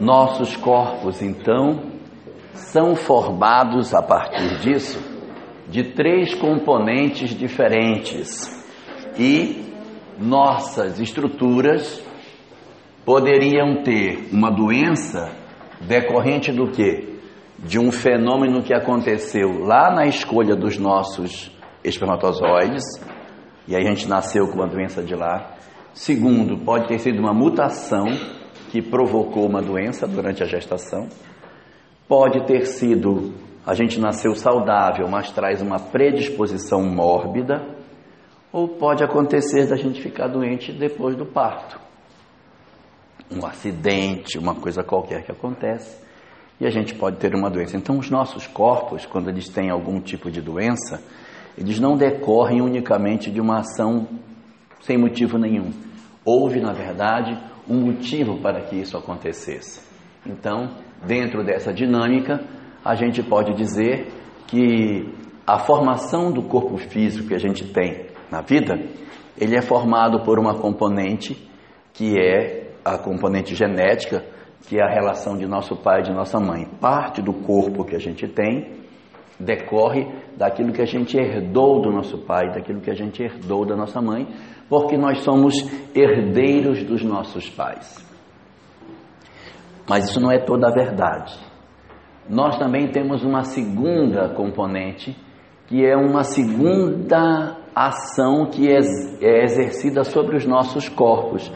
Nossos corpos, então, são formados a partir disso de três componentes diferentes e nossas estruturas poderiam ter uma doença decorrente do que? De um fenômeno que aconteceu lá na escolha dos nossos espermatozoides, e aí a gente nasceu com uma doença de lá. Segundo, pode ter sido uma mutação que provocou uma doença durante a gestação. Pode ter sido a gente nasceu saudável, mas traz uma predisposição mórbida, ou pode acontecer da gente ficar doente depois do parto. Um acidente, uma coisa qualquer que acontece, e a gente pode ter uma doença. Então, os nossos corpos, quando eles têm algum tipo de doença, eles não decorrem unicamente de uma ação sem motivo nenhum. Houve, na verdade, um motivo para que isso acontecesse. Então, dentro dessa dinâmica, a gente pode dizer que a formação do corpo físico que a gente tem na vida, ele é formado por uma componente que é a componente genética, que é a relação de nosso pai e de nossa mãe. Parte do corpo que a gente tem decorre daquilo que a gente herdou do nosso pai, daquilo que a gente herdou da nossa mãe, porque nós somos herdeiros dos nossos pais. Mas isso não é toda a verdade. Nós também temos uma segunda componente, que é uma segunda ação que é, é exercida sobre os nossos corpos,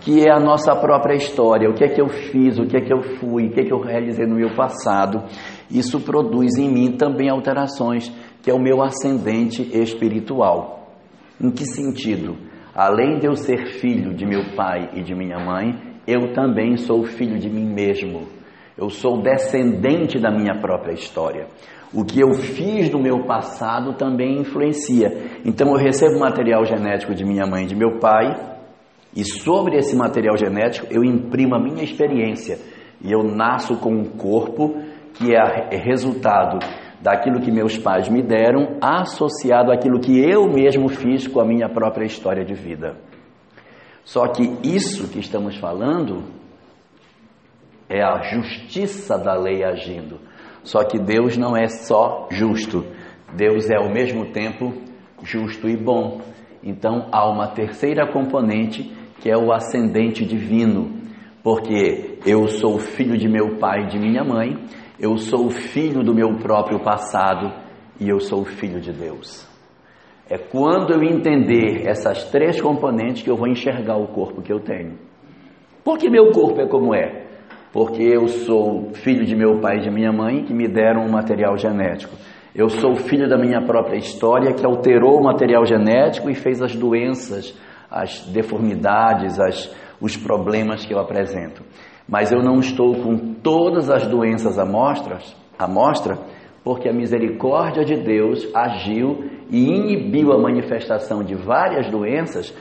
que é a nossa própria história, o que é que eu fiz, o que é que eu fui, o que é que eu realizei no meu passado. Isso produz em mim também alterações, que é o meu ascendente espiritual. Em que sentido? Além de eu ser filho de meu pai e de minha mãe, eu também sou filho de mim mesmo. Eu sou descendente da minha própria história. O que eu fiz no meu passado também influencia. Então eu recebo material genético de minha mãe e de meu pai, e sobre esse material genético eu imprimo a minha experiência. E eu nasço com um corpo que é resultado daquilo que meus pais me deram, associado àquilo que eu mesmo fiz com a minha própria história de vida. Só que isso que estamos falando é a justiça da lei agindo. Só que Deus não é só justo, Deus é ao mesmo tempo justo e bom. Então há uma terceira componente que é o ascendente divino, porque eu sou filho de meu pai e de minha mãe, eu sou filho do meu próprio passado e eu sou filho de Deus. É quando eu entender essas três componentes que eu vou enxergar o corpo que eu tenho. Por que meu corpo é como é? Porque eu sou filho de meu pai e de minha mãe que me deram um material genético. Eu sou filho da minha própria história que alterou o material genético e fez as doenças, as deformidades, as, os problemas que eu apresento. Mas eu não estou com todas as doenças à mostra, à mostra porque a misericórdia de Deus agiu e inibiu a manifestação de várias doenças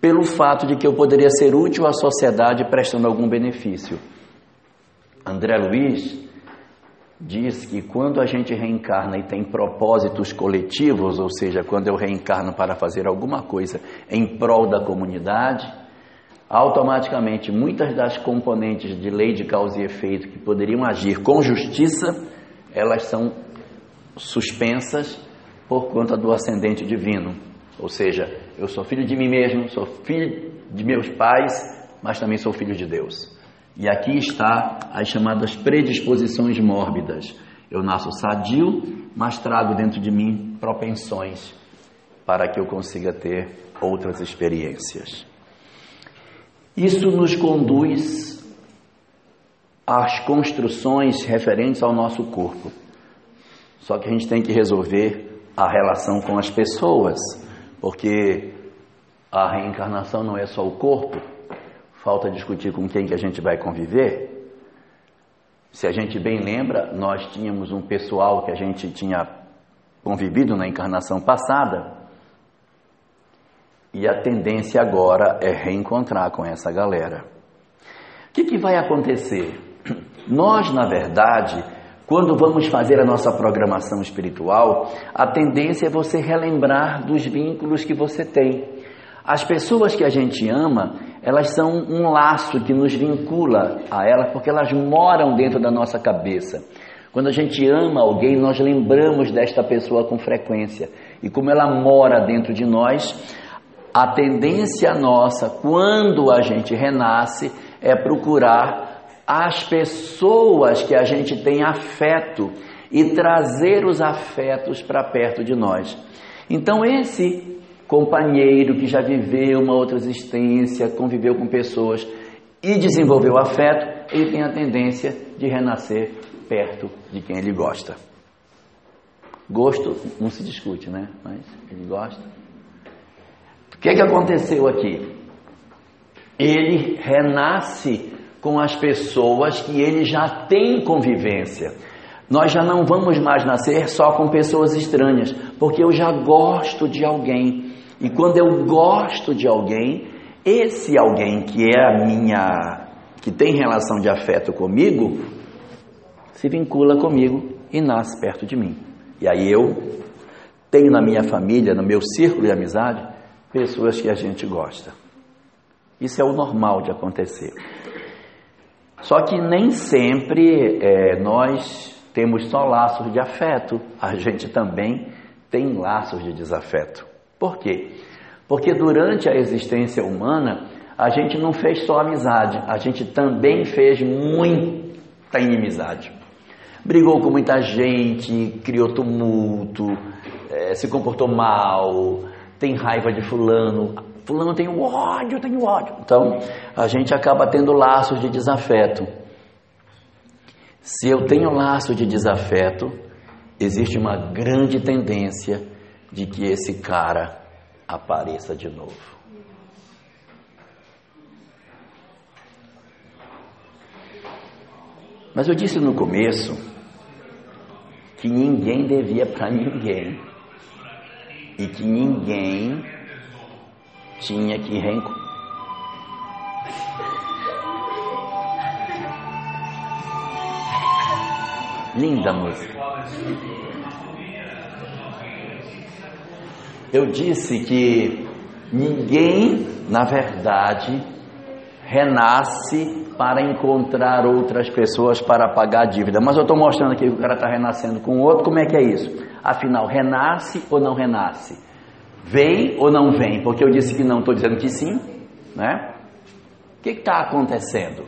pelo fato de que eu poderia ser útil à sociedade prestando algum benefício. André Luiz diz que quando a gente reencarna e tem propósitos coletivos, ou seja, quando eu reencarno para fazer alguma coisa em prol da comunidade, automaticamente muitas das componentes de lei de causa e efeito que poderiam agir com justiça elas são suspensas por conta do ascendente divino. Ou seja, eu sou filho de mim mesmo, sou filho de meus pais, mas também sou filho de Deus. E aqui está as chamadas predisposições mórbidas. Eu nasço sadio, mas trago dentro de mim propensões para que eu consiga ter outras experiências. Isso nos conduz as construções referentes ao nosso corpo. Só que a gente tem que resolver a relação com as pessoas, porque a reencarnação não é só o corpo. Falta discutir com quem que a gente vai conviver. Se a gente bem lembra, nós tínhamos um pessoal que a gente tinha convivido na encarnação passada. E a tendência agora é reencontrar com essa galera. O que, que vai acontecer? Nós, na verdade, quando vamos fazer a nossa programação espiritual, a tendência é você relembrar dos vínculos que você tem. As pessoas que a gente ama, elas são um laço que nos vincula a elas, porque elas moram dentro da nossa cabeça. Quando a gente ama alguém, nós lembramos desta pessoa com frequência. E como ela mora dentro de nós, a tendência nossa, quando a gente renasce, é procurar as pessoas que a gente tem afeto e trazer os afetos para perto de nós. Então, esse companheiro que já viveu uma outra existência, conviveu com pessoas e desenvolveu afeto, ele tem a tendência de renascer perto de quem ele gosta. Gosto não se discute, né? Mas ele gosta. O que, é que aconteceu aqui? Ele renasce com as pessoas que ele já tem convivência. Nós já não vamos mais nascer só com pessoas estranhas, porque eu já gosto de alguém. E quando eu gosto de alguém, esse alguém que é a minha, que tem relação de afeto comigo, se vincula comigo e nasce perto de mim. E aí eu tenho na minha família, no meu círculo de amizade, pessoas que a gente gosta. Isso é o normal de acontecer. Só que nem sempre é, nós temos só laços de afeto, a gente também tem laços de desafeto. Por quê? Porque durante a existência humana, a gente não fez só amizade, a gente também fez muita inimizade. Brigou com muita gente, criou tumulto, é, se comportou mal, tem raiva de fulano, fulano tem ódio, tem ódio. Então, a gente acaba tendo laços de desafeto. Se eu tenho laço de desafeto, existe uma grande tendência de que esse cara apareça de novo. Mas eu disse no começo que ninguém devia para ninguém e que ninguém tinha que reencontrar. Linda música. Eu disse que ninguém, na verdade, renasce para encontrar outras pessoas para pagar a dívida. Mas eu estou mostrando aqui que o cara está renascendo com outro, como é que é isso? Afinal, renasce ou não renasce? Vem ou não vem? Porque eu disse que não, estou dizendo que sim, né? O que está acontecendo?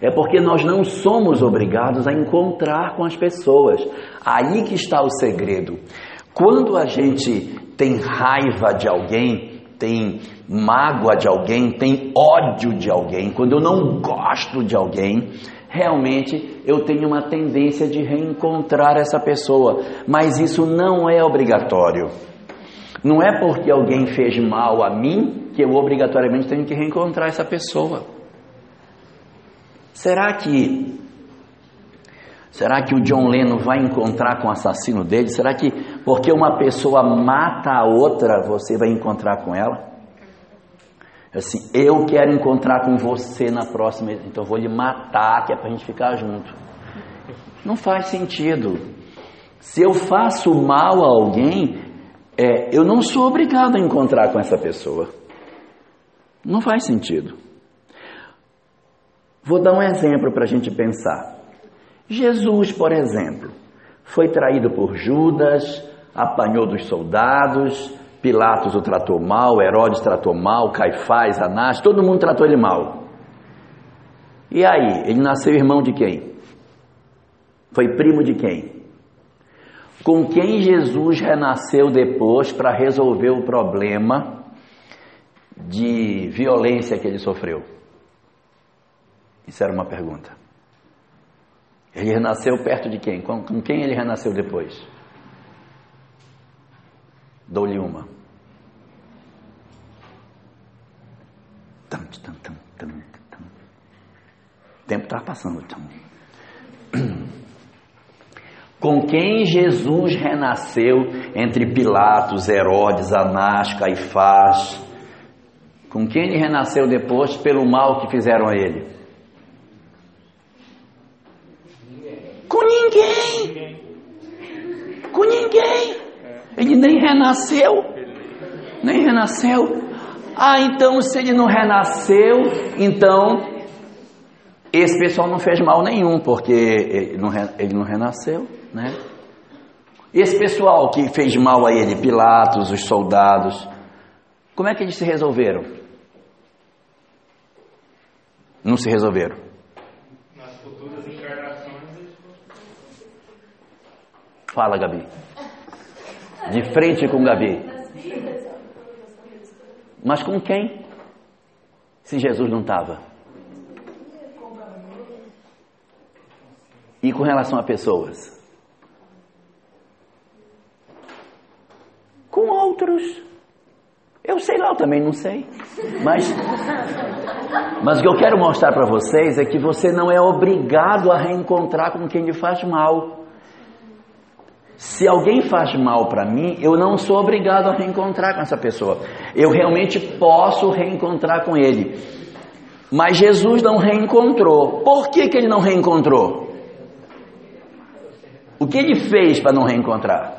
É porque nós não somos obrigados a encontrar com as pessoas. Aí que está o segredo. Quando a gente tem raiva de alguém, tem mágoa de alguém, tem ódio de alguém, quando eu não gosto de alguém, realmente eu tenho uma tendência de reencontrar essa pessoa, mas isso não é obrigatório. Não é porque alguém fez mal a mim que eu obrigatoriamente tenho que reencontrar essa pessoa. Será que Será que o John Lennon vai encontrar com o assassino dele? Será que porque uma pessoa mata a outra, você vai encontrar com ela? Assim, eu quero encontrar com você na próxima, então vou lhe matar, que é para a gente ficar junto. Não faz sentido. Se eu faço mal a alguém, é, eu não sou obrigado a encontrar com essa pessoa. Não faz sentido. Vou dar um exemplo para a gente pensar. Jesus, por exemplo, foi traído por Judas, apanhou dos soldados, Pilatos o tratou mal, Herodes tratou mal, Caifás, Anás, todo mundo tratou ele mal. E aí, ele nasceu irmão de quem? Foi primo de quem? Com quem Jesus renasceu depois para resolver o problema de violência que ele sofreu? Isso era uma pergunta. Ele renasceu perto de quem? Com, quem ele renasceu depois? Dou-lhe uma. Tum, tum, tum, tum. O tempo está passando. Com quem Jesus renasceu entre Pilatos, Herodes, Anás, Caifás? Com quem ele renasceu depois pelo mal que fizeram a ele? Com ninguém. Com ninguém. Ele nem renasceu. Nem renasceu. Ah, então se ele não renasceu, então esse pessoal não fez mal nenhum, porque ele não, ele não renasceu, né? Esse pessoal que fez mal a ele, Pilatos, os soldados, como é que eles se resolveram? Não se resolveram. Nas futuras encarnações. Fala, Gabi. De frente com Gabi. Mas com quem? Se Jesus não estava. E com relação a pessoas? Com outros. Eu sei lá, eu também não sei. Mas, mas o que eu quero mostrar para vocês é que você não é obrigado a reencontrar com quem lhe faz mal. Se alguém faz mal para mim, eu não sou obrigado a reencontrar com essa pessoa. Eu realmente posso reencontrar com ele. Mas Jesus não reencontrou. Por que, que ele não reencontrou? O que ele fez para não reencontrar?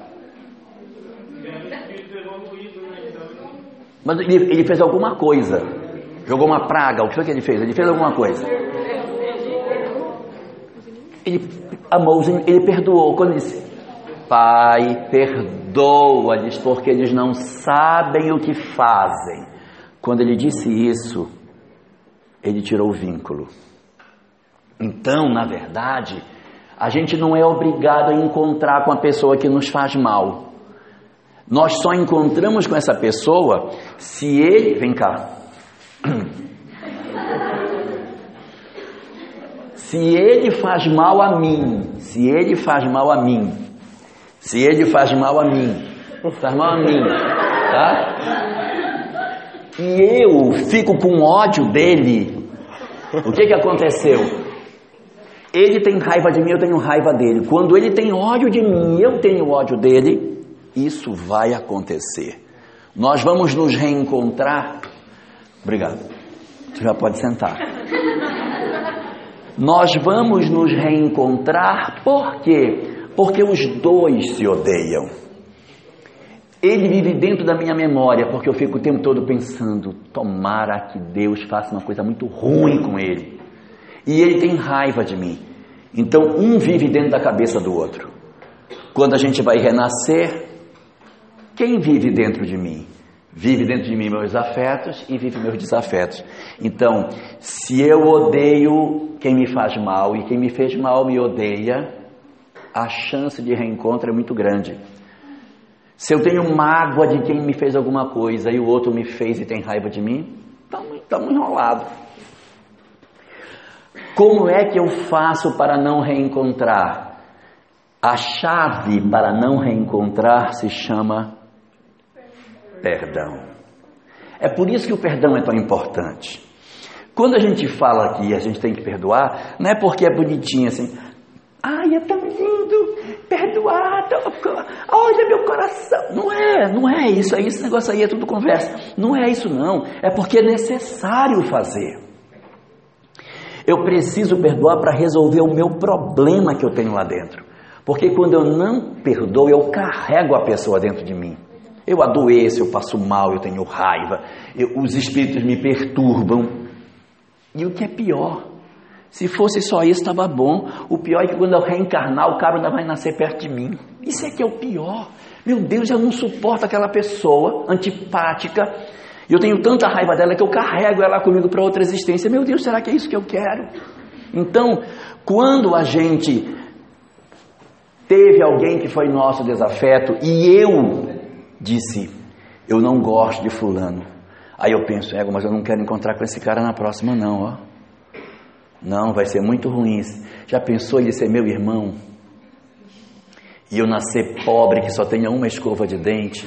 Mas ele, ele fez alguma coisa. Jogou uma praga. O que foi que ele fez? Ele fez alguma coisa. Ele amou, ele perdoou. Quando ele Pai, perdoa-lhes porque eles não sabem o que fazem. Quando ele disse isso, ele tirou o vínculo. Então, na verdade, a gente não é obrigado a encontrar com a pessoa que nos faz mal. Nós só encontramos com essa pessoa se ele. Vem cá. Se ele faz mal a mim, se ele faz mal a mim, se ele faz mal a mim, faz mal a mim, tá? E eu fico com ódio dele, o que que aconteceu? Ele tem raiva de mim, eu tenho raiva dele. Quando ele tem ódio de mim, eu tenho ódio dele, isso vai acontecer. Nós vamos nos reencontrar. Obrigado. Você já pode sentar. Nós vamos nos reencontrar por quê? Porque os dois se odeiam. Ele vive dentro da minha memória, porque eu fico o tempo todo pensando: tomara que Deus faça uma coisa muito ruim com ele. E ele tem raiva de mim. Então, um vive dentro da cabeça do outro. Quando a gente vai renascer, quem vive dentro de mim? Vive dentro de mim meus afetos e vive meus desafetos. Então, se eu odeio quem me faz mal e quem me fez mal me odeia, a chance de reencontro é muito grande. Se eu tenho mágoa de quem me fez alguma coisa e o outro me fez e tem raiva de mim, estamos enrolados. Como é que eu faço para não reencontrar? A chave para não reencontrar se chama perdão. É por isso que o perdão é tão importante. Quando a gente fala que a gente tem que perdoar, não é porque é bonitinho assim, ai, é tão lindo, perdoar, olha meu coração. Não é, não é isso, é esse negócio aí é tudo conversa. Não é isso não, é porque é necessário fazer. Eu preciso perdoar para resolver o meu problema que eu tenho lá dentro. Porque quando eu não perdoo, eu carrego a pessoa dentro de mim. Eu adoeço, eu passo mal, eu tenho raiva, eu, os espíritos me perturbam. E o que é pior? Se fosse só isso, estava bom. O pior é que quando eu reencarnar, o cara ainda vai nascer perto de mim. Isso é que é o pior. Meu Deus, eu não suporto aquela pessoa antipática. Eu tenho tanta raiva dela que eu carrego ela comigo para outra existência. Meu Deus, será que é isso que eu quero? Então, quando a gente teve alguém que foi nosso desafeto e eu disse: Eu não gosto de Fulano. Aí eu penso: É, mas eu não quero encontrar com esse cara na próxima, não, ó. Não, vai ser muito ruim. Já pensou ele ser meu irmão? E eu nascer pobre, que só tenha uma escova de dente?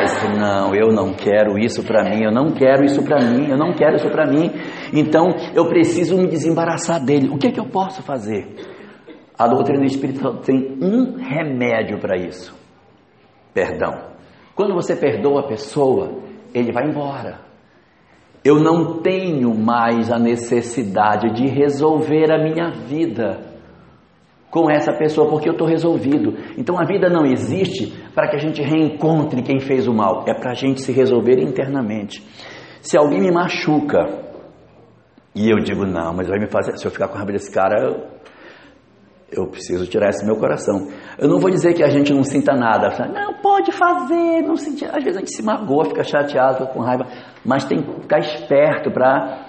Disse, não, eu não quero isso para mim, eu não quero isso para mim, eu não quero isso para mim. Então eu preciso me desembaraçar dele. O que, é que eu posso fazer? A doutrina do Espírito tem um remédio para isso perdão. Quando você perdoa a pessoa, ele vai embora. Eu não tenho mais a necessidade de resolver a minha vida com essa pessoa porque eu estou resolvido. Então a vida não existe para que a gente reencontre quem fez o mal, é para a gente se resolver internamente. Se alguém me machuca e eu digo, não, mas vai me fazer, se eu ficar com a raiva desse cara, eu, eu preciso tirar esse meu coração. Eu não vou dizer que a gente não sinta nada, não, pode fazer, não sentir. Às vezes a gente se magoa, fica chateado, fica com raiva, mas tem que ficar esperto para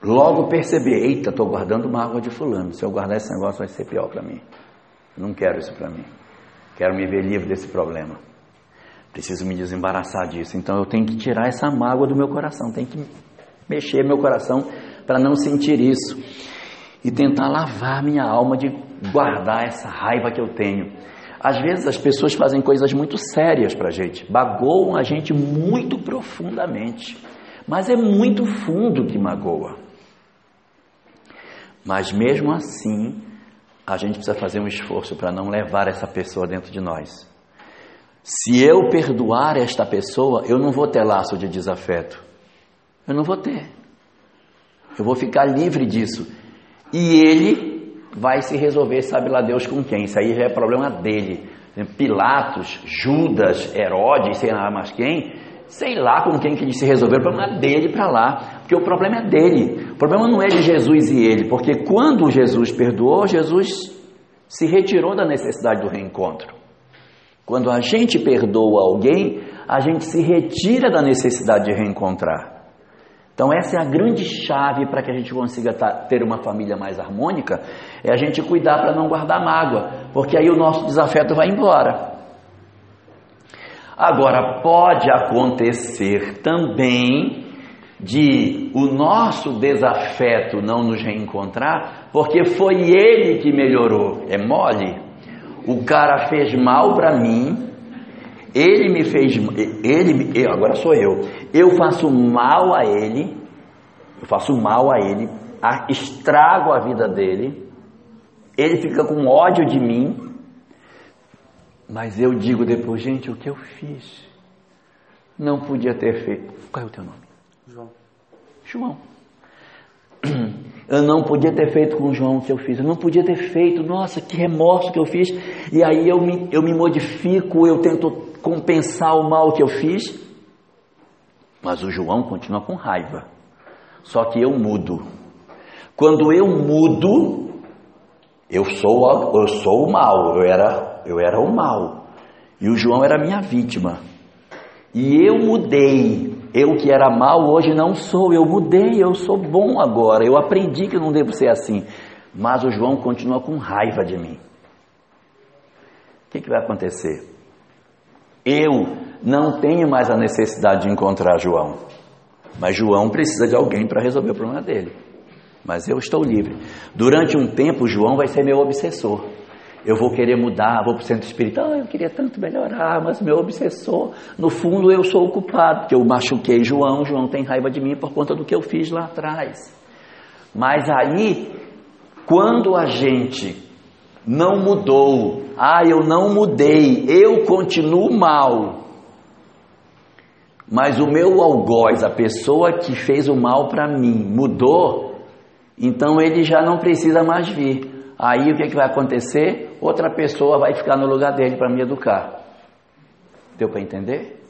logo perceber, eita, estou guardando mágoa de fulano. Se eu guardar esse negócio vai ser pior para mim. Não quero isso para mim. Quero me ver livre desse problema. Preciso me desembaraçar disso. Então eu tenho que tirar essa mágoa do meu coração, tenho que mexer meu coração para não sentir isso e tentar lavar minha alma de guardar essa raiva que eu tenho. Às vezes as pessoas fazem coisas muito sérias para a gente, bagoam a gente muito profundamente, mas é muito fundo que magoa. Mas mesmo assim, a gente precisa fazer um esforço para não levar essa pessoa dentro de nós. Se eu perdoar esta pessoa, eu não vou ter laço de desafeto. Eu não vou ter. Eu vou ficar livre disso. E ele vai se resolver, sabe lá Deus com quem. Isso aí já é problema dele. Pilatos, Judas, Herodes, sei lá mais quem, sei lá com quem que ele se resolveu, o problema é dele para lá, porque o problema é dele. O problema não é de Jesus e ele, porque quando Jesus perdoou, Jesus se retirou da necessidade do reencontro. Quando a gente perdoa alguém, a gente se retira da necessidade de reencontrar. Então essa é a grande chave para que a gente consiga ter uma família mais harmônica, é a gente cuidar para não guardar mágoa, porque aí o nosso desafeto vai embora. Agora pode acontecer também de o nosso desafeto não nos reencontrar, porque foi ele que melhorou. É mole. O cara fez mal para mim, ele me fez, ele, agora sou eu. Eu faço mal a ele, eu faço mal a ele, estrago a vida dele. Ele fica com ódio de mim, mas eu digo depois, gente, o que eu fiz? Não podia ter feito. Qual é o teu nome? João. João. Eu não podia ter feito com o João o que eu fiz. Eu não podia ter feito. Nossa, que remorso que eu fiz. E aí eu me, eu me modifico, eu tento compensar o mal que eu fiz, mas o João continua com raiva. Só que eu mudo. Quando eu mudo, eu sou eu sou o mal, eu era eu era o mal. E o João era minha vítima. E eu mudei. Eu que era mal hoje não sou, eu mudei, eu sou bom agora. Eu aprendi que não devo ser assim. Mas o João continua com raiva de mim. O que, que vai acontecer? Eu não tenho mais a necessidade de encontrar João. Mas João precisa de alguém para resolver o problema dele. Mas eu estou livre. Durante um tempo, João vai ser meu obsessor. Eu vou querer mudar, vou para o centro espiritual. Ah, eu queria tanto melhorar, mas meu obsessor, no fundo, eu sou o culpado, porque eu machuquei João. João tem raiva de mim por conta do que eu fiz lá atrás. Mas aí, quando a gente não mudou. Ah, eu não mudei, eu continuo mal. Mas o meu algoz, a pessoa que fez o mal para mim, mudou, então ele já não precisa mais vir. Aí o que, é que vai acontecer? Outra pessoa vai ficar no lugar dele para me educar. Deu para entender?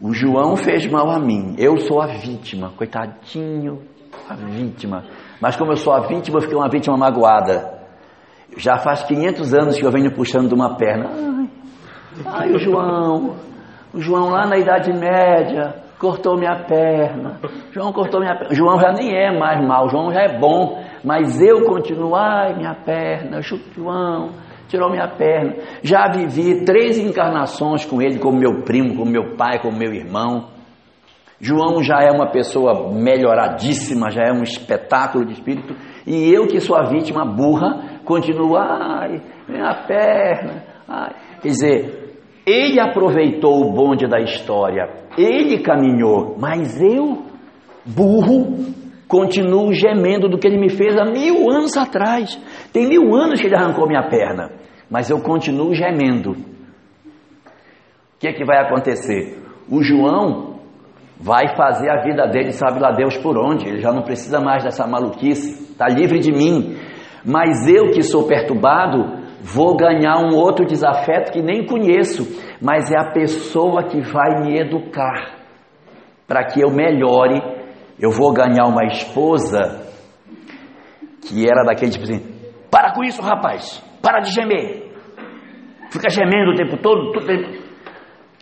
O João fez mal a mim, eu sou a vítima, coitadinho, a vítima. Mas como eu sou a vítima, eu fiquei uma vítima magoada. Já faz 500 anos que eu venho puxando de uma perna. Ai, ai o João, o João lá na Idade Média cortou minha perna. João cortou minha perna. João já nem é mais mal, João já é bom. Mas eu continuo, ai minha perna, João tirou minha perna. Já vivi três encarnações com ele, como meu primo, como meu pai, como meu irmão. João já é uma pessoa melhoradíssima, já é um espetáculo de espírito, e eu que sou a vítima burra, continuo, ai, minha perna, ai. Quer dizer, ele aproveitou o bonde da história, ele caminhou, mas eu, burro, continuo gemendo do que ele me fez há mil anos atrás. Tem mil anos que ele arrancou minha perna, mas eu continuo gemendo. O que é que vai acontecer? O João vai fazer a vida dele, sabe lá Deus por onde, ele já não precisa mais dessa maluquice, está livre de mim. Mas eu que sou perturbado, vou ganhar um outro desafeto que nem conheço, mas é a pessoa que vai me educar para que eu melhore. Eu vou ganhar uma esposa que era daquele tipo assim: para com isso, rapaz, para de gemer, fica gemendo o tempo todo, todo tempo.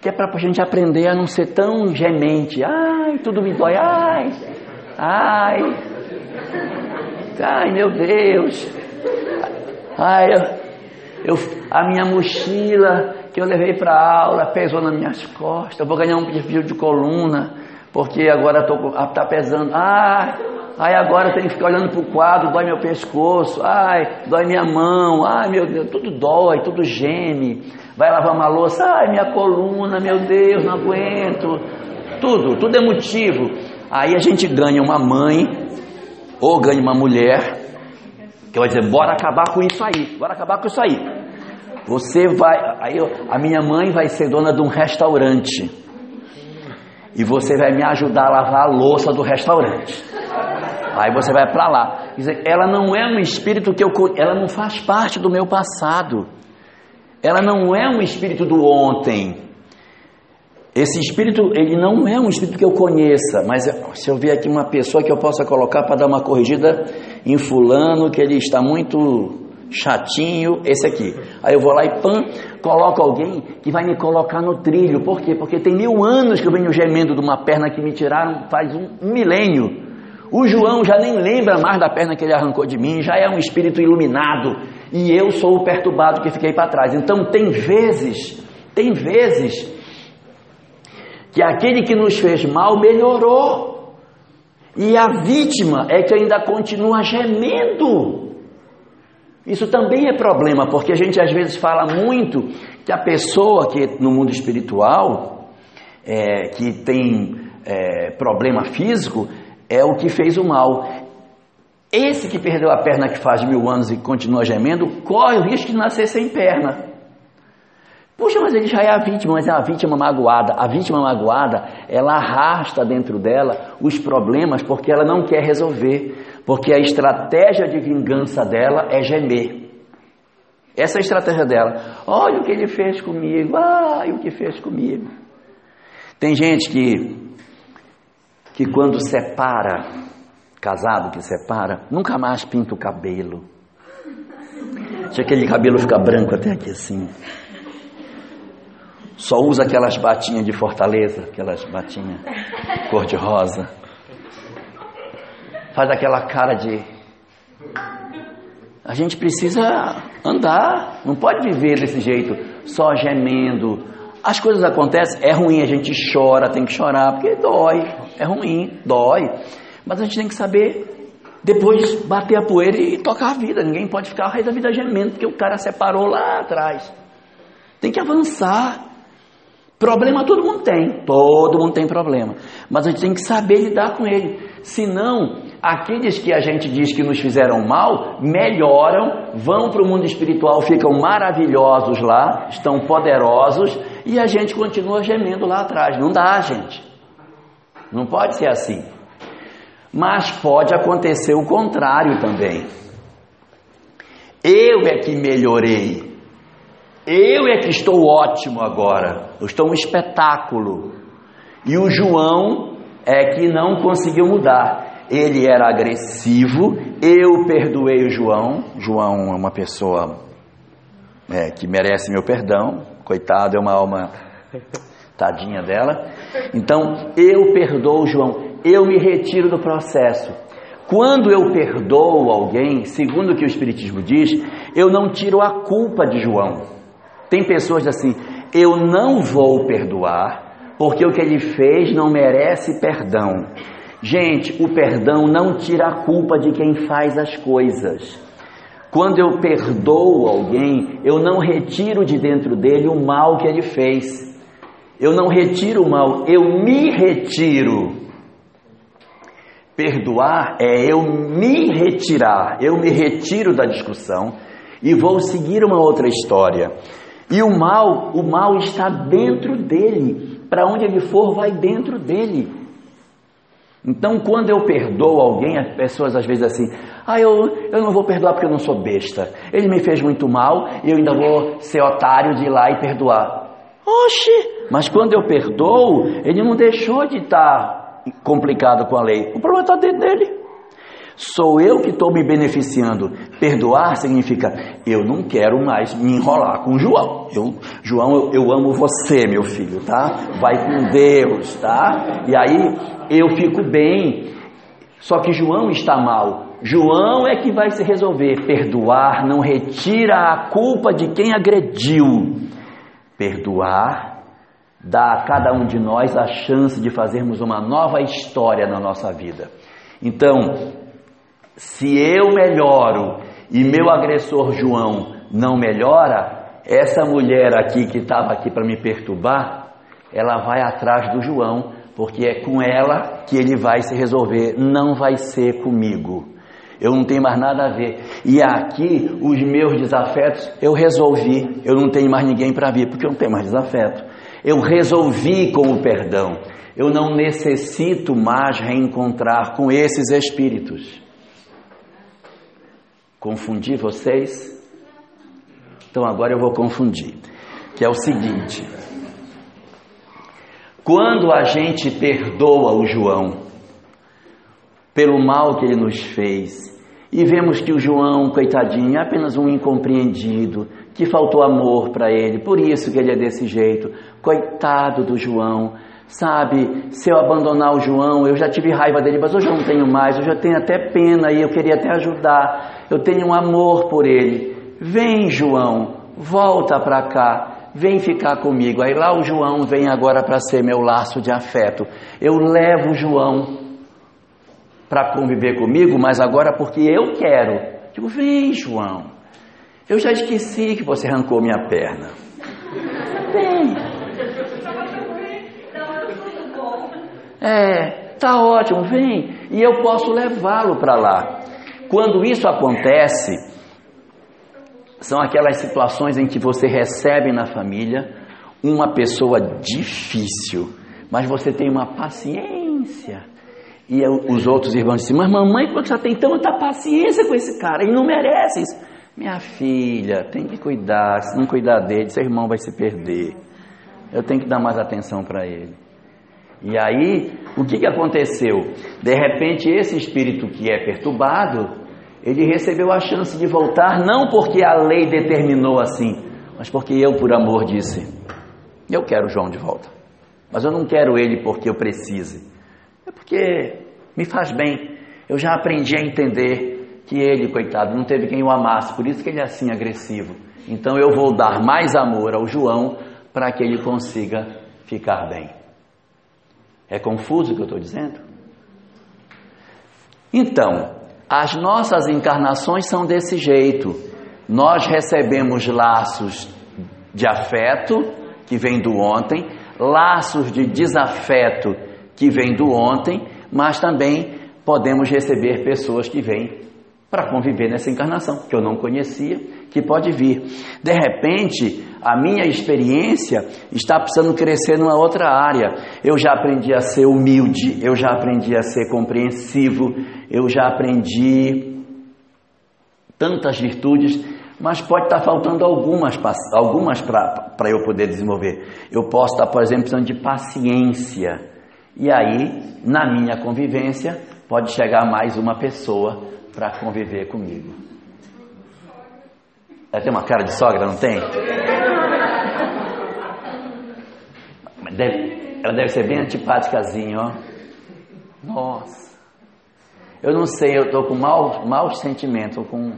Que é para a gente aprender a não ser tão gemente. Ai, tudo me dói, ai, ai, ai, meu Deus, ai, eu, eu, a minha mochila que eu levei para aula pesou nas minhas costas, eu vou ganhar um desvio de coluna, porque agora está pesando, ai, ai, agora tenho que ficar olhando para o quadro, dói meu pescoço, ai, dói minha mão, ai, meu Deus, tudo dói, tudo geme, vai lavar uma louça, ai, minha coluna, meu Deus, não aguento, tudo, tudo é motivo. Aí a gente ganha uma mãe, ou ganha uma mulher, que vai dizer, bora acabar com isso aí, bora acabar com isso aí. Você vai, aí a minha mãe vai ser dona de um restaurante. E você vai me ajudar a lavar a louça do restaurante. Aí você vai para lá. Ela não é um espírito que eu, ela não faz parte do meu passado. Ela não é um espírito do ontem. Esse espírito, ele não é um espírito que eu conheça, mas se eu ver aqui uma pessoa que eu possa colocar para dar uma corrigida em fulano, que ele está muito chatinho, esse aqui. Aí eu vou lá e pã, coloco alguém que vai me colocar no trilho. Por quê? Porque tem mil anos que eu venho gemendo de uma perna que me tiraram faz um, um milênio. O João já nem lembra mais da perna que ele arrancou de mim, já é um espírito iluminado. E eu sou o perturbado que fiquei para trás. Então tem vezes, tem vezes que aquele que nos fez mal melhorou. E a vítima é que ainda continua gemendo. Isso também é problema, porque a gente às vezes fala muito que a pessoa que no mundo espiritual, é, que tem é, problema físico, é o que fez o mal. Esse que perdeu a perna que faz mil anos e continua gemendo, corre o risco de nascer sem perna. Puxa, mas ele já é a vítima, mas é a vítima magoada. A vítima magoada, ela arrasta dentro dela os problemas porque ela não quer resolver. Porque a estratégia de vingança dela é gemer. Essa é a estratégia dela. Olha o que ele fez comigo. Ai, o que fez comigo. Tem gente que, que quando separa, casado que separa, nunca mais pinta o cabelo. Se aquele cabelo fica branco até aqui assim só usa aquelas batinhas de Fortaleza, aquelas batinhas cor-de-rosa. Faz aquela cara de. A gente precisa andar, não pode viver desse jeito, só gemendo. As coisas acontecem, é ruim, a gente chora, tem que chorar, porque dói, é ruim, dói. Mas a gente tem que saber depois bater a poeira e tocar a vida. Ninguém pode ficar o resto da vida gemendo, porque o cara separou lá atrás. Tem que avançar. Problema todo mundo tem, todo mundo tem problema, mas a gente tem que saber lidar com ele. Senão, aqueles que a gente diz que nos fizeram mal, melhoram, vão para o mundo espiritual, ficam maravilhosos lá, estão poderosos e a gente continua gemendo lá atrás. Não dá, gente. Não pode ser assim. Mas pode acontecer o contrário também. Eu é que melhorei, eu é que estou ótimo agora. Eu estou um espetáculo. E o João é que não conseguiu mudar. Ele era agressivo, eu perdoei o João. João é uma pessoa é, que merece meu perdão. Coitado, é uma alma tadinha dela. Então, eu perdoo o João. Eu me retiro do processo. Quando eu perdoo alguém, segundo o que o Espiritismo diz, eu não tiro a culpa de João. Tem pessoas assim, eu não vou perdoar, porque o que ele fez não merece perdão. Gente, o perdão não tira a culpa de quem faz as coisas. Quando eu perdoo alguém, eu não retiro de dentro dele o mal que ele fez. Eu não retiro o mal, eu me retiro. Perdoar é eu me retirar, eu me retiro da discussão e vou seguir uma outra história. E o mal, o mal está dentro dele. Para onde ele for, vai dentro dele. Então, quando eu perdoo alguém, as pessoas às vezes assim, ah, eu, eu não vou perdoar porque eu não sou besta. Ele me fez muito mal e eu ainda vou ser otário de ir lá e perdoar. Oxe! Mas quando eu perdoo, ele não deixou de estar complicado com a lei. O problema está dentro dele. Sou eu que estou me beneficiando. Perdoar significa eu não quero mais me enrolar com João. Eu, João, eu, eu amo você, meu filho, tá? Vai com Deus, tá? E aí eu fico bem. Só que João está mal. João é que vai se resolver. Perdoar não retira a culpa de quem agrediu. Perdoar dá a cada um de nós a chance de fazermos uma nova história na nossa vida. Então, se eu melhoro e meu agressor João não melhora, essa mulher aqui que estava aqui para me perturbar, ela vai atrás do João, porque é com ela que ele vai se resolver, não vai ser comigo. Eu não tenho mais nada a ver. E aqui, os meus desafetos, eu resolvi. Eu não tenho mais ninguém para vir, porque eu não tenho mais desafeto. Eu resolvi com o perdão. Eu não necessito mais reencontrar com esses espíritos. Confundi vocês? Então agora eu vou confundir. Que é o seguinte: quando a gente perdoa o João pelo mal que ele nos fez, e vemos que o João, coitadinho, é apenas um incompreendido, que faltou amor para ele, por isso que ele é desse jeito. Coitado do João, sabe? Se eu abandonar o João, eu já tive raiva dele, mas hoje eu não tenho mais, eu já tenho até pena e eu queria até ajudar eu tenho um amor por ele. Vem, João, volta para cá, vem ficar comigo. Aí lá o João vem agora para ser meu laço de afeto. Eu levo o João para conviver comigo, mas agora porque eu quero. Digo, vem, João. Eu já esqueci que você arrancou minha perna. Vem. É, tá ótimo, vem. E eu posso levá-lo para lá. Quando isso acontece, são aquelas situações em que você recebe na família uma pessoa difícil, mas você tem uma paciência. E os outros irmãos dizem: Mas mamãe, como você tem tanta paciência com esse cara? Ele não merece isso. Minha filha, tem que cuidar. Se não cuidar dele, seu irmão vai se perder. Eu tenho que dar mais atenção para ele. E aí, o que, que aconteceu? De repente, esse espírito que é perturbado, ele recebeu a chance de voltar, não porque a lei determinou assim, mas porque eu, por amor, disse: Eu quero João de volta. Mas eu não quero ele porque eu precise. É porque me faz bem. Eu já aprendi a entender que ele, coitado, não teve quem o amasse, por isso que ele é assim agressivo. Então eu vou dar mais amor ao João para que ele consiga ficar bem. É confuso o que eu estou dizendo? Então, as nossas encarnações são desse jeito. Nós recebemos laços de afeto, que vem do ontem, laços de desafeto, que vem do ontem, mas também podemos receber pessoas que vêm para conviver nessa encarnação, que eu não conhecia, que pode vir. De repente, a minha experiência está precisando crescer numa outra área. Eu já aprendi a ser humilde, eu já aprendi a ser compreensivo, eu já aprendi tantas virtudes, mas pode estar faltando algumas, algumas para eu poder desenvolver. Eu posso estar, por exemplo, precisando de paciência. E aí, na minha convivência, pode chegar mais uma pessoa para conviver comigo. Ela tem uma cara de sogra, não tem? Deve, ela deve ser bem antipáticazinha, ó. Nossa. Eu não sei, eu tô com maus, maus sentimentos, com.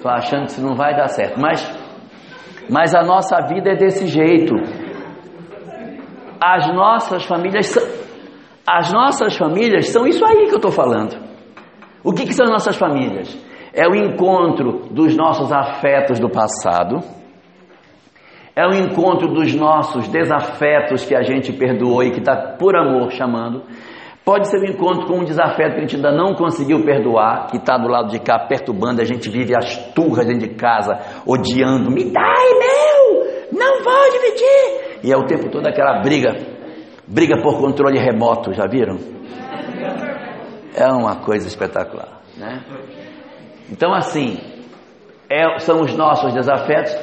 Tô achando que isso não vai dar certo. Mas, mas a nossa vida é desse jeito. As nossas famílias são, as nossas famílias são isso aí que eu estou falando. O que, que são nossas famílias? É o encontro dos nossos afetos do passado é o encontro dos nossos desafetos que a gente perdoou e que está por amor chamando. Pode ser o um encontro com um desafeto que a gente ainda não conseguiu perdoar, que está do lado de cá perturbando, a gente vive as turras dentro de casa, odiando, me dá, é meu, não vou dividir. E é o tempo todo aquela briga. briga por controle remoto, já viram? É uma coisa espetacular, né? Então, assim, é, são os nossos desafetos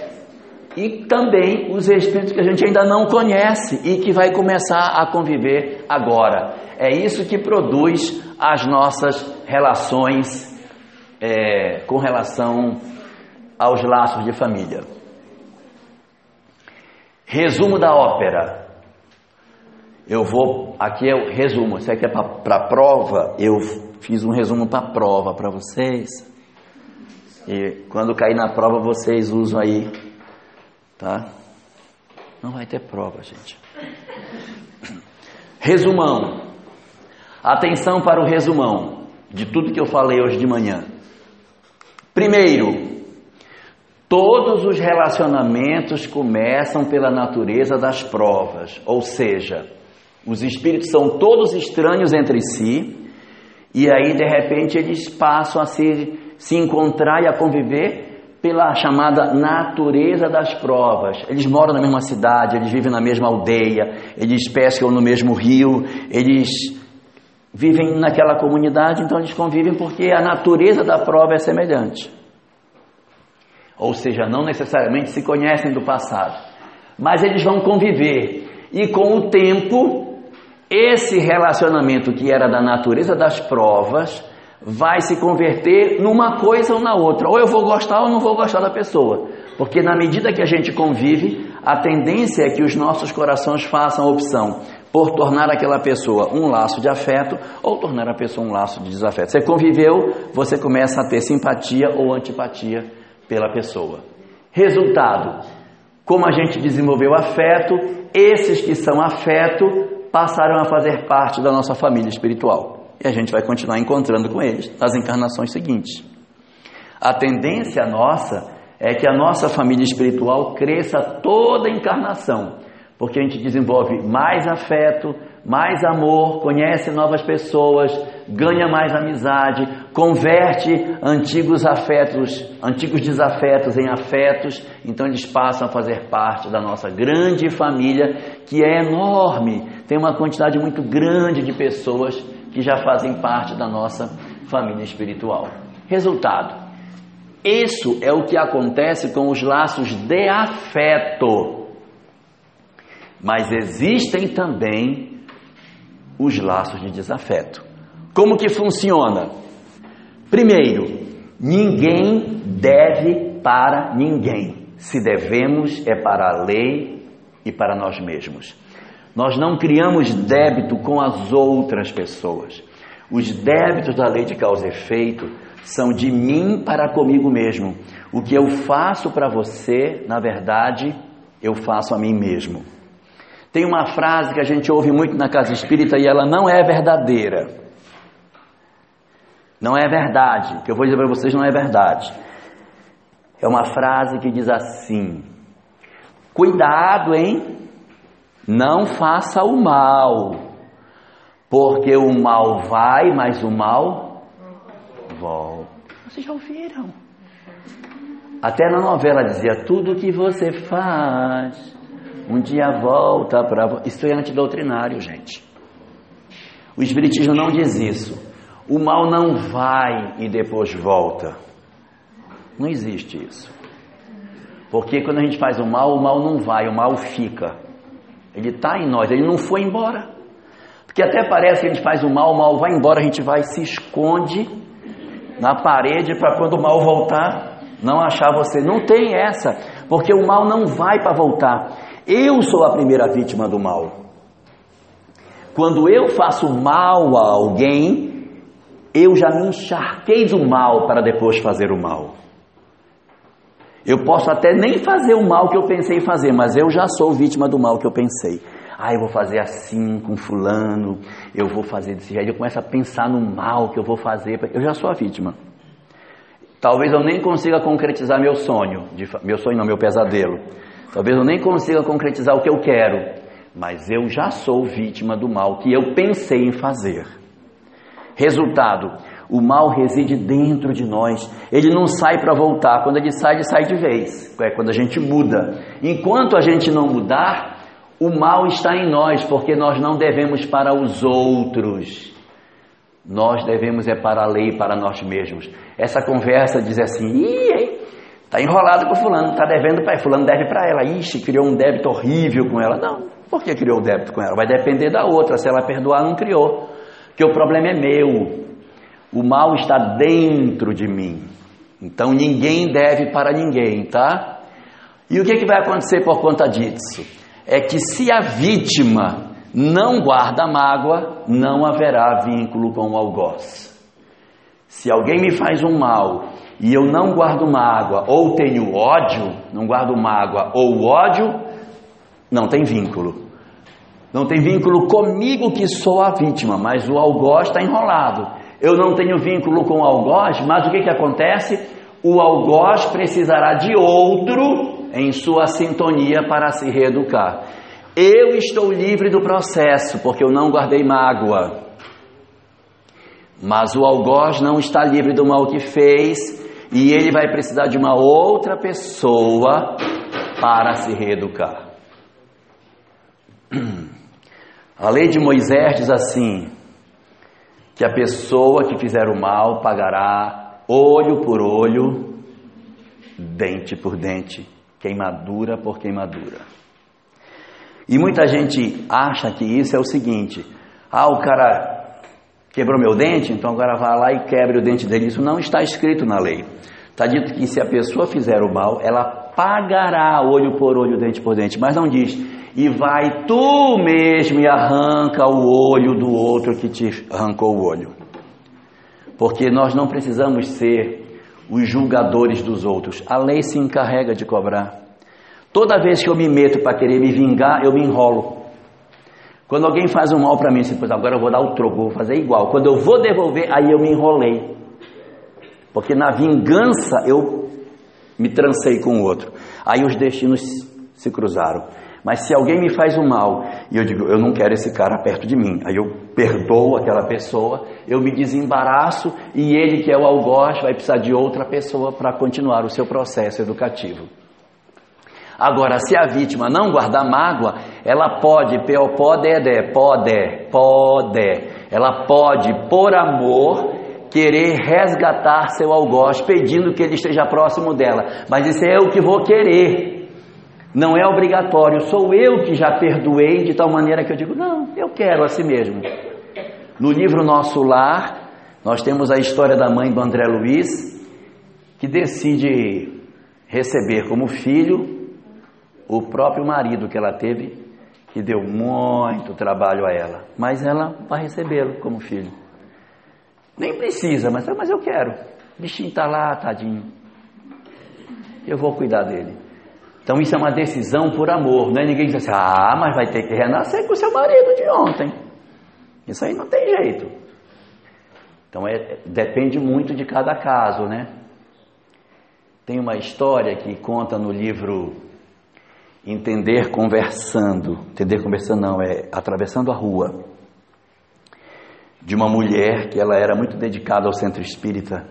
e também os espíritos que a gente ainda não conhece e que vai começar a conviver agora. É isso que produz as nossas relações é, com relação aos laços de família. Resumo da ópera. Eu vou. Aqui é o resumo. Isso aqui é para prova. Eu fiz um resumo para prova para vocês. E quando cair na prova, vocês usam aí. Tá? Não vai ter prova, gente. Resumão. Atenção para o resumão de tudo que eu falei hoje de manhã. Primeiro, todos os relacionamentos começam pela natureza das provas, ou seja, os espíritos são todos estranhos entre si, e aí de repente eles passam a se, se encontrar e a conviver pela chamada natureza das provas. Eles moram na mesma cidade, eles vivem na mesma aldeia, eles pescam no mesmo rio, eles vivem naquela comunidade, então eles convivem porque a natureza da prova é semelhante. Ou seja, não necessariamente se conhecem do passado, mas eles vão conviver e com o tempo esse relacionamento que era da natureza das provas vai se converter numa coisa ou na outra. Ou eu vou gostar ou não vou gostar da pessoa. Porque na medida que a gente convive, a tendência é que os nossos corações façam a opção por tornar aquela pessoa um laço de afeto ou tornar a pessoa um laço de desafeto. Você conviveu, você começa a ter simpatia ou antipatia pela pessoa. Resultado: como a gente desenvolveu afeto, esses que são afeto passaram a fazer parte da nossa família espiritual. E a gente vai continuar encontrando com eles nas encarnações seguintes. A tendência nossa é que a nossa família espiritual cresça toda a encarnação porque a gente desenvolve mais afeto, mais amor, conhece novas pessoas, ganha mais amizade, converte antigos afetos, antigos desafetos em afetos, então eles passam a fazer parte da nossa grande família, que é enorme, tem uma quantidade muito grande de pessoas que já fazem parte da nossa família espiritual. Resultado: isso é o que acontece com os laços de afeto mas existem também os laços de desafeto. Como que funciona? Primeiro, ninguém deve para ninguém. Se devemos é para a lei e para nós mesmos. Nós não criamos débito com as outras pessoas. Os débitos da lei de causa e efeito são de mim para comigo mesmo. O que eu faço para você, na verdade, eu faço a mim mesmo. Tem uma frase que a gente ouve muito na casa espírita e ela não é verdadeira. Não é verdade. O que eu vou dizer para vocês não é verdade. É uma frase que diz assim: Cuidado, hein? Não faça o mal, porque o mal vai, mas o mal volta. Vocês já ouviram? Até na novela dizia: tudo que você faz um dia volta para. Isso é antidoutrinário, gente. O Espiritismo não diz isso. O mal não vai e depois volta. Não existe isso. Porque quando a gente faz o mal, o mal não vai, o mal fica. Ele está em nós, ele não foi embora. Porque até parece que a gente faz o mal, o mal vai embora, a gente vai se esconde na parede para quando o mal voltar, não achar você. Não tem essa, porque o mal não vai para voltar. Eu sou a primeira vítima do mal. Quando eu faço mal a alguém, eu já me encharquei do mal para depois fazer o mal. Eu posso até nem fazer o mal que eu pensei fazer, mas eu já sou vítima do mal que eu pensei. Ah, eu vou fazer assim com fulano, eu vou fazer desse jeito. Eu começo a pensar no mal que eu vou fazer. Eu já sou a vítima. Talvez eu nem consiga concretizar meu sonho, meu sonho não, meu pesadelo. Talvez eu nem consiga concretizar o que eu quero, mas eu já sou vítima do mal que eu pensei em fazer. Resultado: o mal reside dentro de nós. Ele não sai para voltar. Quando ele sai, ele sai de vez. É quando a gente muda. Enquanto a gente não mudar, O mal está em nós, porque nós não devemos para os outros. Nós devemos é para a lei, para nós mesmos. Essa conversa diz assim: ih, tá enrolado com fulano, tá devendo para fulano deve para ela. Ixi, criou um débito horrível com ela. Não, por que criou o débito com ela? Vai depender da outra. Se ela perdoar, não criou. Porque o problema é meu. O mal está dentro de mim. Então ninguém deve para ninguém, tá? E o que, que vai acontecer por conta disso? É que se a vítima não guarda mágoa, não haverá vínculo com o algoz. Se alguém me faz um mal e eu não guardo mágoa, ou tenho ódio, não guardo mágoa ou ódio, não tem vínculo. Não tem vínculo comigo que sou a vítima, mas o algoz está enrolado. Eu não tenho vínculo com o algoz, mas o que, que acontece? O algoz precisará de outro em sua sintonia para se reeducar. Eu estou livre do processo, porque eu não guardei mágoa. Mas o algoz não está livre do mal que fez, e ele vai precisar de uma outra pessoa para se reeducar. A lei de Moisés diz assim: que a pessoa que fizer o mal pagará olho por olho, dente por dente, queimadura por queimadura. E muita gente acha que isso é o seguinte: ah, o cara quebrou meu dente, então agora vai lá e quebre o dente dele. Isso não está escrito na lei. Está dito que se a pessoa fizer o mal, ela pagará olho por olho, dente por dente, mas não diz, e vai tu mesmo e arranca o olho do outro que te arrancou o olho. Porque nós não precisamos ser os julgadores dos outros, a lei se encarrega de cobrar. Toda vez que eu me meto para querer me vingar, eu me enrolo. Quando alguém faz um mal para mim, pois agora eu vou dar o troco, vou fazer igual. Quando eu vou devolver, aí eu me enrolei. Porque na vingança eu me trancei com o outro. Aí os destinos se cruzaram. Mas se alguém me faz um mal e eu digo, eu não quero esse cara perto de mim, aí eu perdoo aquela pessoa, eu me desembaraço e ele, que é o algoz, vai precisar de outra pessoa para continuar o seu processo educativo. Agora, se a vítima não guardar mágoa, ela pode, pode, pode, pode, ela pode, por amor, querer resgatar seu algoz, pedindo que ele esteja próximo dela. Mas isso é o que vou querer. Não é obrigatório, sou eu que já perdoei de tal maneira que eu digo, não, eu quero assim mesmo. No livro Nosso Lar, nós temos a história da mãe do André Luiz, que decide receber como filho o próprio marido que ela teve, que deu muito trabalho a ela, mas ela vai recebê-lo como filho. Nem precisa, mas, mas eu quero. O bichinho está lá, tadinho. Eu vou cuidar dele. Então isso é uma decisão por amor, não é ninguém diz assim, ah, mas vai ter que renascer com o seu marido de ontem. Isso aí não tem jeito. Então é, depende muito de cada caso, né? Tem uma história que conta no livro Entender Conversando. Entender Conversando não, é Atravessando a Rua. De uma mulher que ela era muito dedicada ao centro espírita,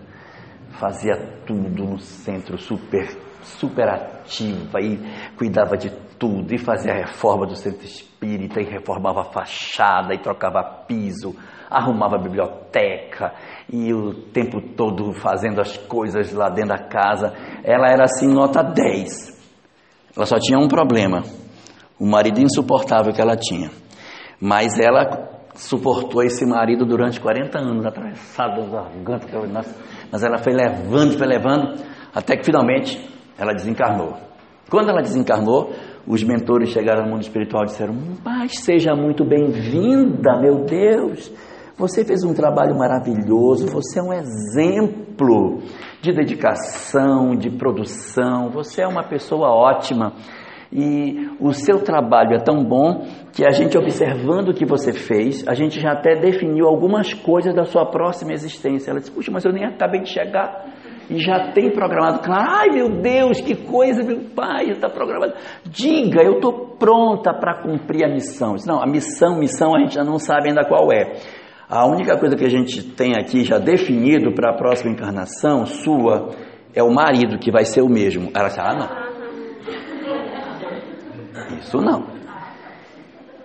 fazia tudo no centro, super, super ativa e cuidava de tudo, e fazia reforma do centro espírita, e reformava a fachada, e trocava piso, arrumava a biblioteca, e o tempo todo fazendo as coisas lá dentro da casa. Ela era assim, nota 10. Ela só tinha um problema: o marido insuportável que ela tinha. Mas ela suportou esse marido durante 40 anos, atravessado das gargantas, mas ela foi levando, foi levando, até que finalmente ela desencarnou. Quando ela desencarnou, os mentores chegaram no mundo espiritual e disseram: Mas seja muito bem-vinda, meu Deus. Você fez um trabalho maravilhoso, você é um exemplo de dedicação, de produção, você é uma pessoa ótima. E o seu trabalho é tão bom que a gente, observando o que você fez, a gente já até definiu algumas coisas da sua próxima existência. Ela disse: Puxa, mas eu nem acabei de chegar e já tem programado. Claro, ai meu Deus, que coisa, meu pai, está programado. Diga, eu estou pronta para cumprir a missão. Não, a missão, missão a gente já não sabe ainda qual é. A única coisa que a gente tem aqui já definido para a próxima encarnação sua é o marido que vai ser o mesmo. Ela disse, ah, não. Isso não.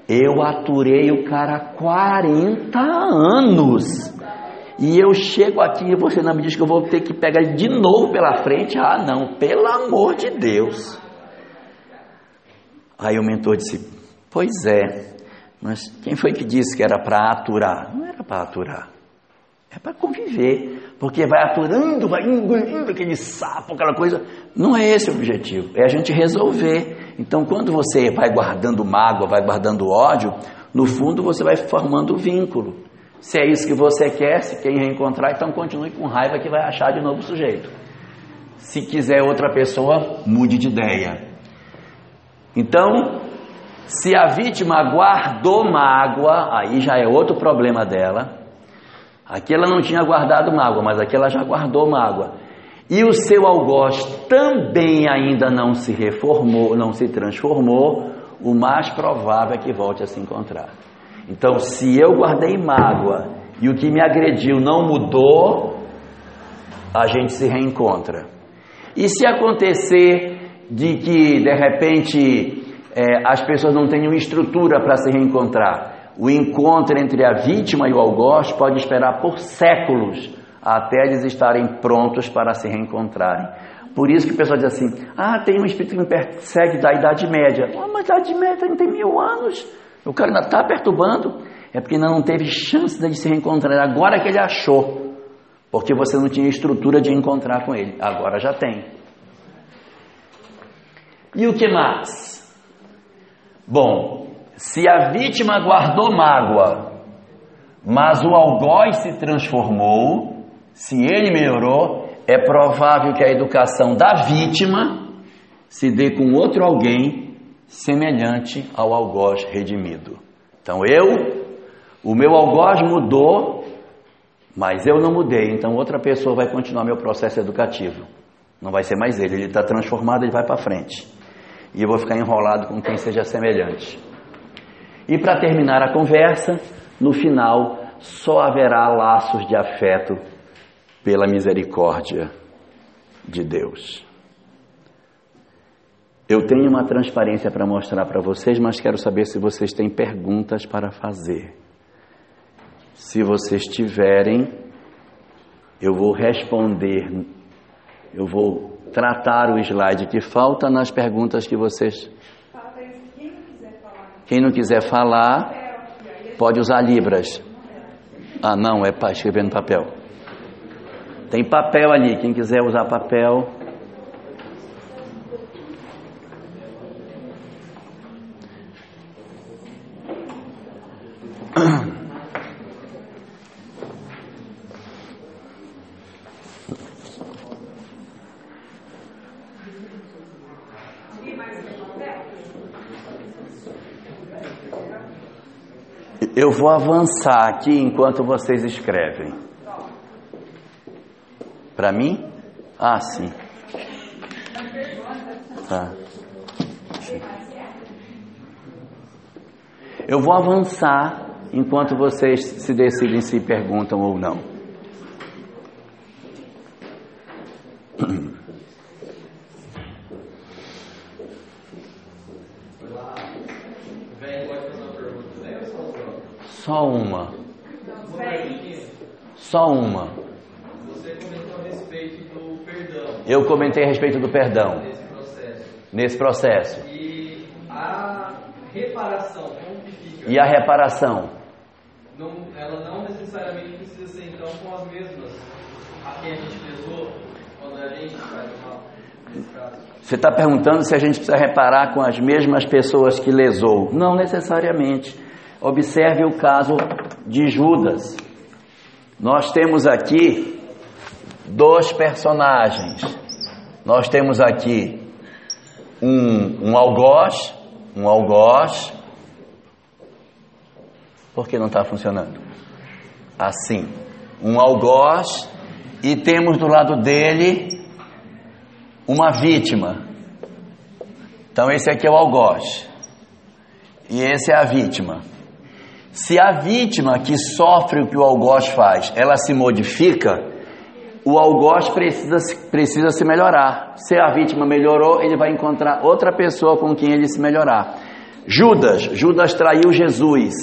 Eu aturei o cara 40 anos. E eu chego aqui e você não me diz que eu vou ter que pegar ele de novo pela frente? Ah, não, pelo amor de Deus. Aí o mentor disse: Pois é, mas quem foi que disse que era para aturar? Não era para aturar, é para conviver, porque vai aturando, vai engolindo aquele sapo, aquela coisa. Não é esse o objetivo, é a gente resolver. Então, quando você vai guardando mágoa, vai guardando ódio, no fundo você vai formando vínculo. Se é isso que você quer, se quer reencontrar, então continue com raiva que vai achar de novo o sujeito. Se quiser outra pessoa, mude de ideia. Então, se a vítima guardou mágoa, aí já é outro problema dela. Aqui ela não tinha guardado mágoa, mas aqui ela já guardou mágoa. E o seu algoz também ainda não se reformou, não se transformou, o mais provável é que volte a se encontrar. Então, se eu guardei mágoa e o que me agrediu não mudou, a gente se reencontra. E se acontecer de que de repente é, as pessoas não tenham estrutura para se reencontrar, o encontro entre a vítima e o algoz pode esperar por séculos até eles estarem prontos para se reencontrarem. Por isso que o pessoal diz assim: ah, tem um espírito que me persegue da Idade Média. Ah, mas a Idade Média tem mil anos. O cara ainda está perturbando. É porque ainda não teve chance de se reencontrar. Agora que ele achou. Porque você não tinha estrutura de encontrar com ele. Agora já tem. E o que mais? Bom, se a vítima guardou mágoa, mas o algoz se transformou, se ele melhorou, é provável que a educação da vítima se dê com outro alguém semelhante ao algoz redimido. Então eu, o meu algoz mudou, mas eu não mudei, então outra pessoa vai continuar meu processo educativo. Não vai ser mais ele, ele está transformado, ele vai para frente. E eu vou ficar enrolado com quem seja semelhante. E para terminar a conversa, no final, só haverá laços de afeto pela misericórdia de Deus. Eu tenho uma transparência para mostrar para vocês, mas quero saber se vocês têm perguntas para fazer. Se vocês tiverem, eu vou responder, eu vou tratar o slide que falta nas perguntas que vocês. Quem não quiser falar, pode usar Libras. Ah, não, é para escrever no papel. Tem papel ali, quem quiser usar papel. Eu vou avançar aqui enquanto vocês escrevem. Para mim? Ah, sim. Tá. Eu vou avançar enquanto vocês se decidem se perguntam ou não. Só uma. Só uma. Você comentou a respeito do perdão. Eu comentei a respeito do perdão. Nesse processo. Nesse processo. E a reparação, como que fica? E a reparação? Não, ela não necessariamente precisa ser então com as mesmas a quem a gente pesou quando a gente faz mal. Você está perguntando se a gente precisa reparar com as mesmas pessoas que lesou? Não necessariamente. Observe o caso de Judas. Nós temos aqui dois personagens. Nós temos aqui um, um algoz, um algoz. Por que não está funcionando? Assim, um algoz e temos do lado dele uma vítima. Então esse aqui é o algoz e esse é a vítima. Se a vítima que sofre o que o algoz faz, ela se modifica, o algoz precisa, precisa se melhorar. Se a vítima melhorou, ele vai encontrar outra pessoa com quem ele se melhorar. Judas, Judas traiu Jesus.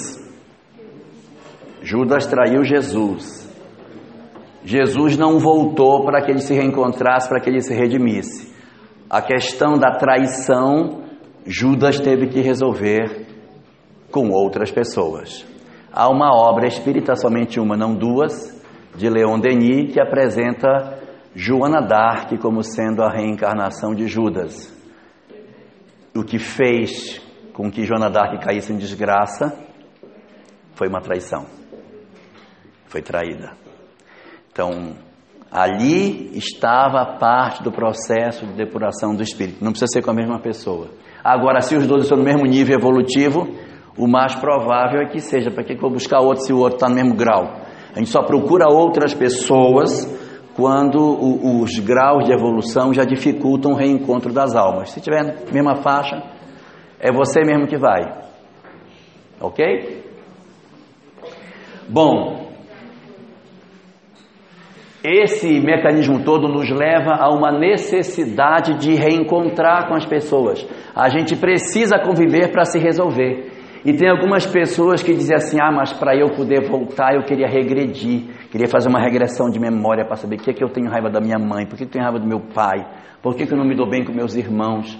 Judas traiu Jesus. Jesus não voltou para que ele se reencontrasse, para que ele se redimisse. A questão da traição, Judas teve que resolver com outras pessoas. Há uma obra espírita, somente uma, não duas, de Leon Denis, que apresenta Joana d'Arc como sendo a reencarnação de Judas. O que fez com que Joana d'Arc caísse em desgraça foi uma traição. Foi traída. Então, ali estava parte do processo de depuração do espírito. Não precisa ser com a mesma pessoa. Agora, se os dois estão no mesmo nível evolutivo, o mais provável é que seja. Para que eu vou buscar outro se o outro está no mesmo grau? A gente só procura outras pessoas quando o, os graus de evolução já dificultam o reencontro das almas. Se tiver na mesma faixa, é você mesmo que vai. Ok? Bom, esse mecanismo todo nos leva a uma necessidade de reencontrar com as pessoas. A gente precisa conviver para se resolver. E tem algumas pessoas que dizem assim: ah, mas para eu poder voltar eu queria regredir, queria fazer uma regressão de memória para saber por que, é que eu tenho raiva da minha mãe, por que eu tenho raiva do meu pai, por que, que eu não me dou bem com meus irmãos.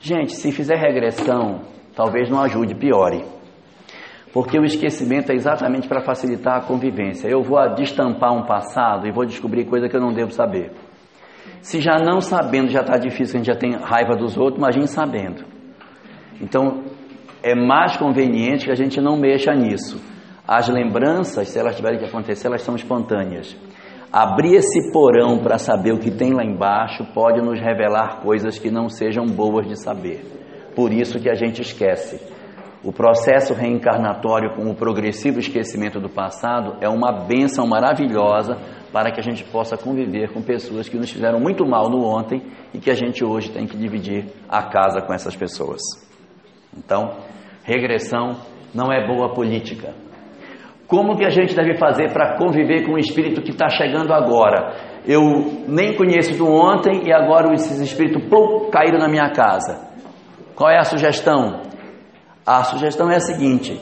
Gente, se fizer regressão, talvez não ajude, piore. Porque o esquecimento é exatamente para facilitar a convivência. Eu vou destampar um passado e vou descobrir coisa que eu não devo saber. Se já não sabendo já está difícil, a gente já tem raiva dos outros, imagine sabendo. Então, é mais conveniente que a gente não mexa nisso. As lembranças, se elas tiverem que acontecer, elas são espontâneas. Abrir esse porão para saber o que tem lá embaixo pode nos revelar coisas que não sejam boas de saber. Por isso que a gente esquece. O processo reencarnatório com o progressivo esquecimento do passado é uma benção maravilhosa para que a gente possa conviver com pessoas que nos fizeram muito mal no ontem e que a gente hoje tem que dividir a casa com essas pessoas. Então, Regressão não é boa política. Como que a gente deve fazer para conviver com o espírito que está chegando agora? Eu nem conheço do ontem e agora esses espíritos plum, caíram na minha casa. Qual é a sugestão? A sugestão é a seguinte: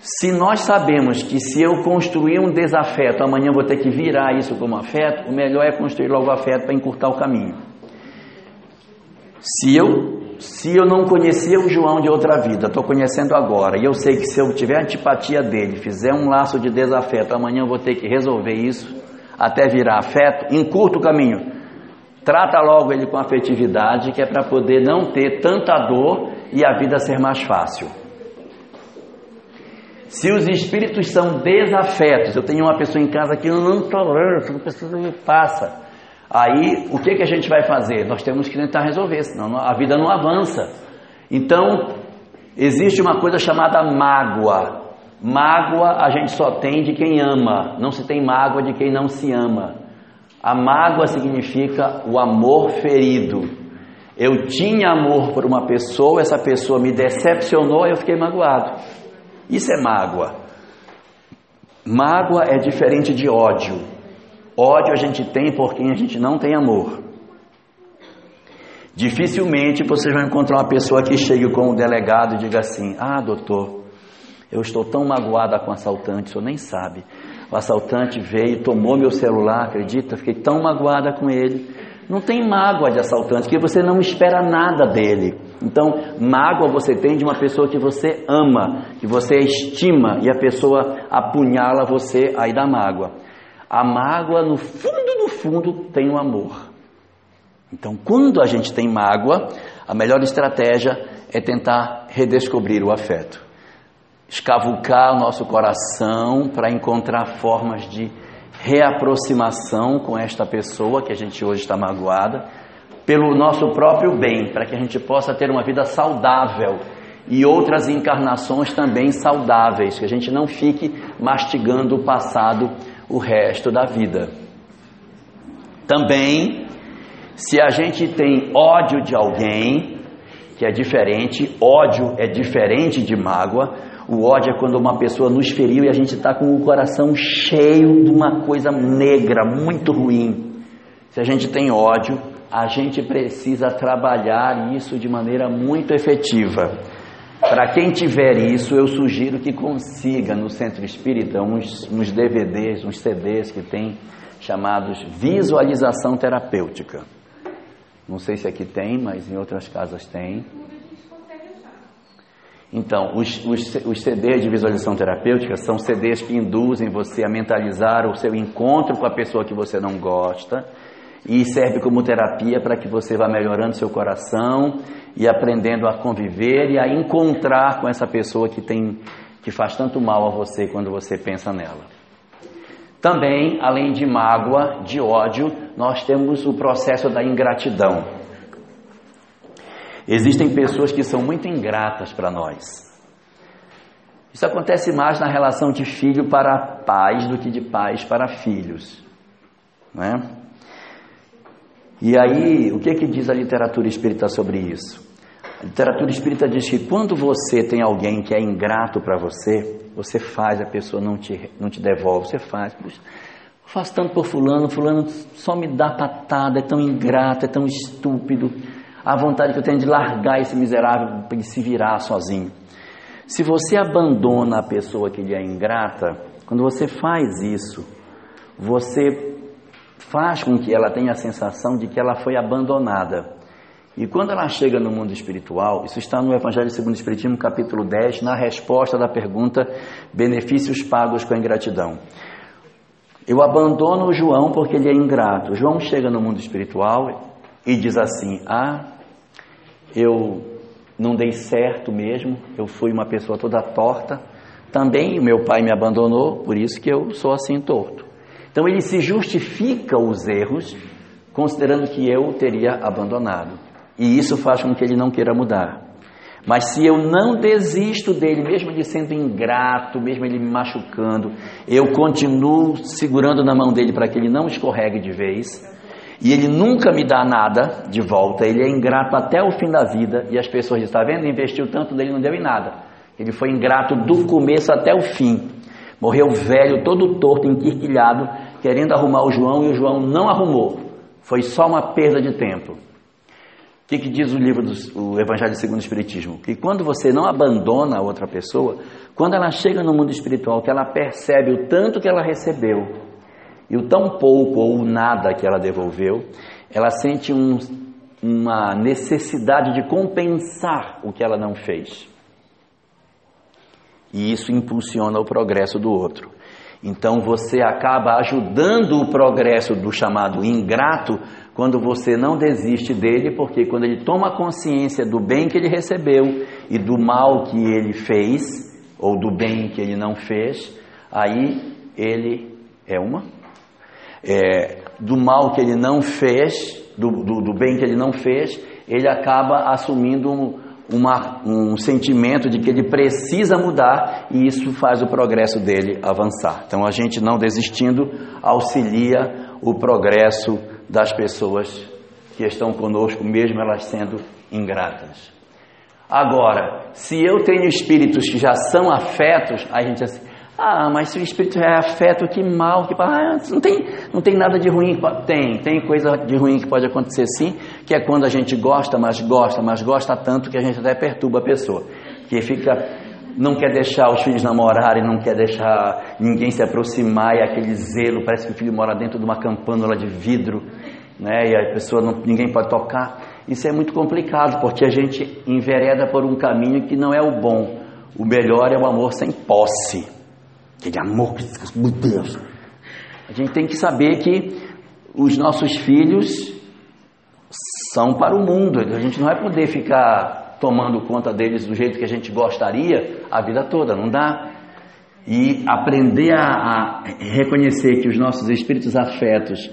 se nós sabemos que se eu construir um desafeto, amanhã vou ter que virar isso como afeto, o melhor é construir logo afeto para encurtar o caminho. Se eu se eu não conhecia o João de outra vida, estou conhecendo agora, e eu sei que se eu tiver antipatia dele, fizer um laço de desafeto, amanhã eu vou ter que resolver isso, até virar afeto, encurta o caminho. Trata logo ele com afetividade, que é para poder não ter tanta dor e a vida ser mais fácil. Se os espíritos são desafetos, eu tenho uma pessoa em casa que eu não tolero, essa pessoa me passa. Aí, o que, que a gente vai fazer? Nós temos que tentar resolver, senão a vida não avança. Então, existe uma coisa chamada mágoa. Mágoa a gente só tem de quem ama, não se tem mágoa de quem não se ama. A mágoa significa o amor ferido. Eu tinha amor por uma pessoa, essa pessoa me decepcionou eu fiquei magoado. Isso é mágoa. Mágoa é diferente de ódio. Ódio a gente tem por quem a gente não tem amor. Dificilmente vocês vão encontrar uma pessoa que chegue com o delegado e diga assim: Ah, doutor, eu estou tão magoada com o assaltante, o senhor nem sabe. O assaltante veio, tomou meu celular, acredita? Fiquei tão magoada com ele. Não tem mágoa de assaltante, porque você não espera nada dele. Então, mágoa você tem de uma pessoa que você ama, que você estima, e a pessoa apunhala você, aí dá mágoa. A mágoa, no fundo do fundo, tem o amor. Então, quando a gente tem mágoa, a melhor estratégia é tentar redescobrir o afeto. Escavucar o nosso coração para encontrar formas de reaproximação com esta pessoa que a gente hoje está magoada, pelo nosso próprio bem, para que a gente possa ter uma vida saudável e outras encarnações também saudáveis, que a gente não fique mastigando o passado o resto da vida. Também, se a gente tem ódio de alguém, que é diferente, ódio é diferente de mágoa. O ódio é quando uma pessoa nos feriu e a gente está com o coração cheio de uma coisa negra, muito ruim. Se a gente tem ódio, a gente precisa trabalhar isso de maneira muito efetiva. Para quem tiver isso, eu sugiro que consiga no centro espírita uns, uns DVDs, uns CDs que tem chamados visualização terapêutica. Não sei se aqui tem, mas em outras casas tem. Então, os, os, os, CDs de visualização terapêutica são CDs que induzem você a mentalizar o seu encontro com a pessoa que você não gosta e serve como terapia para que você vá melhorando seu coração e aprendendo a conviver e a encontrar com essa pessoa que tem que faz tanto mal a você quando você pensa nela. Também, além de mágoa, de ódio, nós temos o processo da ingratidão. Existem pessoas que são muito ingratas para nós. Isso acontece mais na relação de filho para pais do que de pais para filhos. Né? E aí, o que, que diz a literatura espírita sobre isso? A literatura espírita diz que quando você tem alguém que é ingrato para você, você faz, a pessoa não te, não te devolve, você faz. Puxa, faço tanto por fulano, fulano só me dá patada, é tão ingrato, é tão estúpido. A vontade que eu tenho de largar esse miserável ele se virar sozinho. Se você abandona a pessoa que lhe é ingrata, quando você faz isso, você faz com que ela tenha a sensação de que ela foi abandonada. E quando ela chega no mundo espiritual, isso está no Evangelho segundo o Espiritismo, capítulo 10, na resposta da pergunta benefícios pagos com a ingratidão. Eu abandono o João porque ele é ingrato. O João chega no mundo espiritual e diz assim: Ah, eu não dei certo mesmo, eu fui uma pessoa toda torta. Também meu pai me abandonou, por isso que eu sou assim torto. Então ele se justifica os erros, considerando que eu teria abandonado. E isso faz com que ele não queira mudar. Mas se eu não desisto dele, mesmo ele sendo ingrato, mesmo ele me machucando, eu continuo segurando na mão dele para que ele não escorregue de vez, e ele nunca me dá nada de volta, ele é ingrato até o fim da vida, e as pessoas dizem, está vendo, investiu tanto dele, não deu em nada. Ele foi ingrato do começo até o fim. Morreu velho, todo torto, enquirquilhado, querendo arrumar o João, e o João não arrumou. Foi só uma perda de tempo. O que, que, diz o livro do Evangelho segundo o Espiritismo? Que quando você não abandona a outra pessoa, quando ela chega no mundo espiritual, que ela percebe o tanto que ela recebeu e o tão pouco ou nada que ela devolveu, ela sente um, uma necessidade de compensar o que ela não fez. E isso impulsiona o progresso do outro. Então você acaba ajudando o progresso do chamado ingrato quando você não desiste dele, porque quando ele toma consciência do bem que ele recebeu e do mal que ele fez, ou do bem que ele não fez, aí ele é uma. É, do mal que ele não fez, do, do, do, bem que ele não fez, ele acaba assumindo um, uma, um sentimento de que ele precisa mudar e isso faz o progresso dele avançar. Então a gente não desistindo auxilia o progresso das pessoas que estão conosco, mesmo elas sendo ingratas. Agora, se eu tenho espíritos que já são afetos, a gente diz assim, ah, mas se o espírito é afeto, que mal, que ah, não tem, não tem nada de ruim, tem, tem coisa de ruim que pode acontecer sim, que é quando a gente gosta, mas gosta, mas gosta tanto que a gente até perturba a pessoa, que fica não quer deixar os filhos namorarem, não quer deixar ninguém se aproximar, e aquele zelo, parece que o filho mora dentro de uma campânula de vidro, né? E a pessoa não, ninguém pode tocar. Isso é muito complicado, porque a gente envereda por um caminho que não é o bom. O melhor é o amor sem posse. Aquele amor, meu Deus. A gente tem que saber que os nossos filhos são para o mundo. A gente não vai poder ficar tomando conta deles do jeito que a gente gostaria a vida toda, não dá? E aprender a, a reconhecer que os nossos espíritos afetos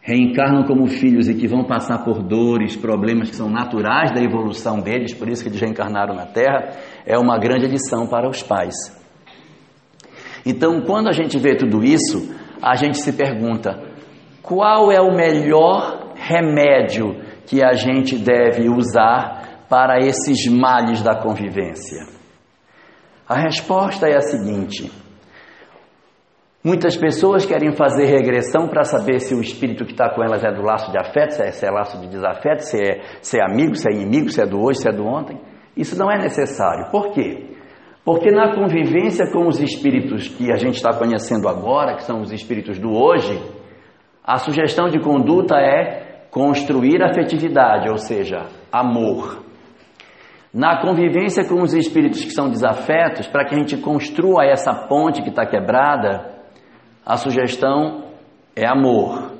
reencarnam como filhos e que vão passar por dores, problemas que são naturais da evolução deles, por isso que eles reencarnaram na Terra, é uma grande lição para os pais. Então, quando a gente vê tudo isso, a gente se pergunta: qual é o melhor remédio que a gente deve usar para esses males da convivência? A resposta é a seguinte: muitas pessoas querem fazer regressão para saber se o espírito que está com elas é do laço de afeto, se é, se é laço de desafeto, se é, se é amigo, se é inimigo, se é do hoje, se é do ontem. Isso não é necessário. Por quê? Porque na convivência com os espíritos que a gente está conhecendo agora, que são os espíritos do hoje, a sugestão de conduta é construir afetividade, ou seja, amor. Na convivência com os espíritos que são desafetos, para que a gente construa essa ponte que está quebrada, a sugestão é amor.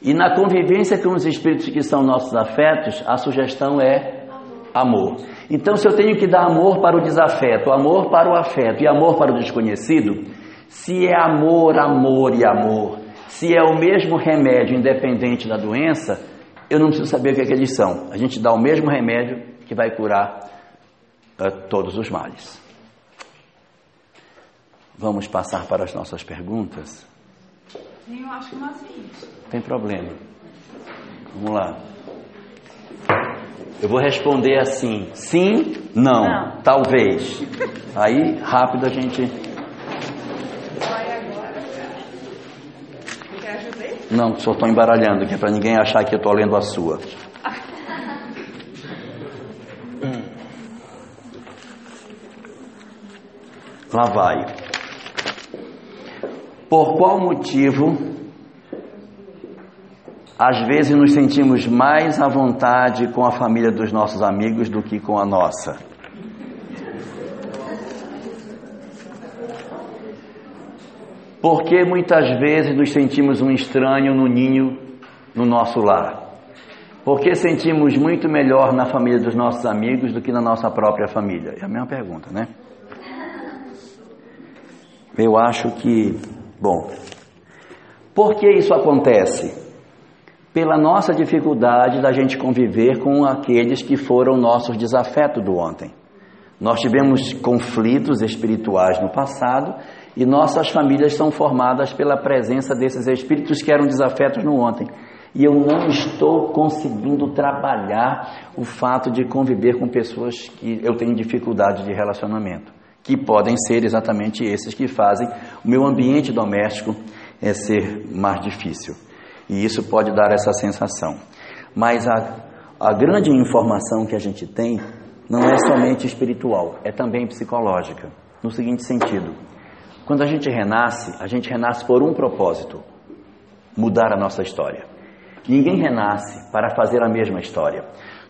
E na convivência com os espíritos que são nossos afetos, a sugestão é amor. Então, se eu tenho que dar amor para o desafeto, amor para o afeto e amor para o desconhecido, se é amor, amor e amor, se é o mesmo remédio independente da doença, eu não preciso saber o que, é que eles são. A gente dá o mesmo remédio que vai curar uh, todos os males. Vamos passar para as nossas perguntas? Eu acho que nós Tem problema. Vamos lá. Eu vou responder assim: sim, não, não. talvez. Aí, rápido a gente. Não, só estou embaralhando aqui para ninguém achar que eu estou lendo a sua. Lá vai. Por qual motivo às vezes nos sentimos mais à vontade com a família dos nossos amigos do que com a nossa? Porque muitas vezes nos sentimos um estranho no ninho no nosso lar? Porque sentimos muito melhor na família dos nossos amigos do que na nossa própria família? É a mesma pergunta, né? Eu acho que, bom, por que isso acontece? Pela nossa dificuldade da gente conviver com aqueles que foram nossos desafetos do ontem. Nós tivemos conflitos espirituais no passado e nossas famílias são formadas pela presença desses espíritos que eram desafetos no ontem. E eu não estou conseguindo trabalhar o fato de conviver com pessoas que eu tenho dificuldade de relacionamento que podem ser exatamente esses que fazem o meu ambiente doméstico é ser mais difícil. E isso pode dar essa sensação. Mas a, a grande informação que a gente tem não é somente espiritual, é também psicológica. No seguinte sentido: quando a gente renasce, a gente renasce por um propósito: mudar a nossa história. Ninguém renasce para fazer a mesma história.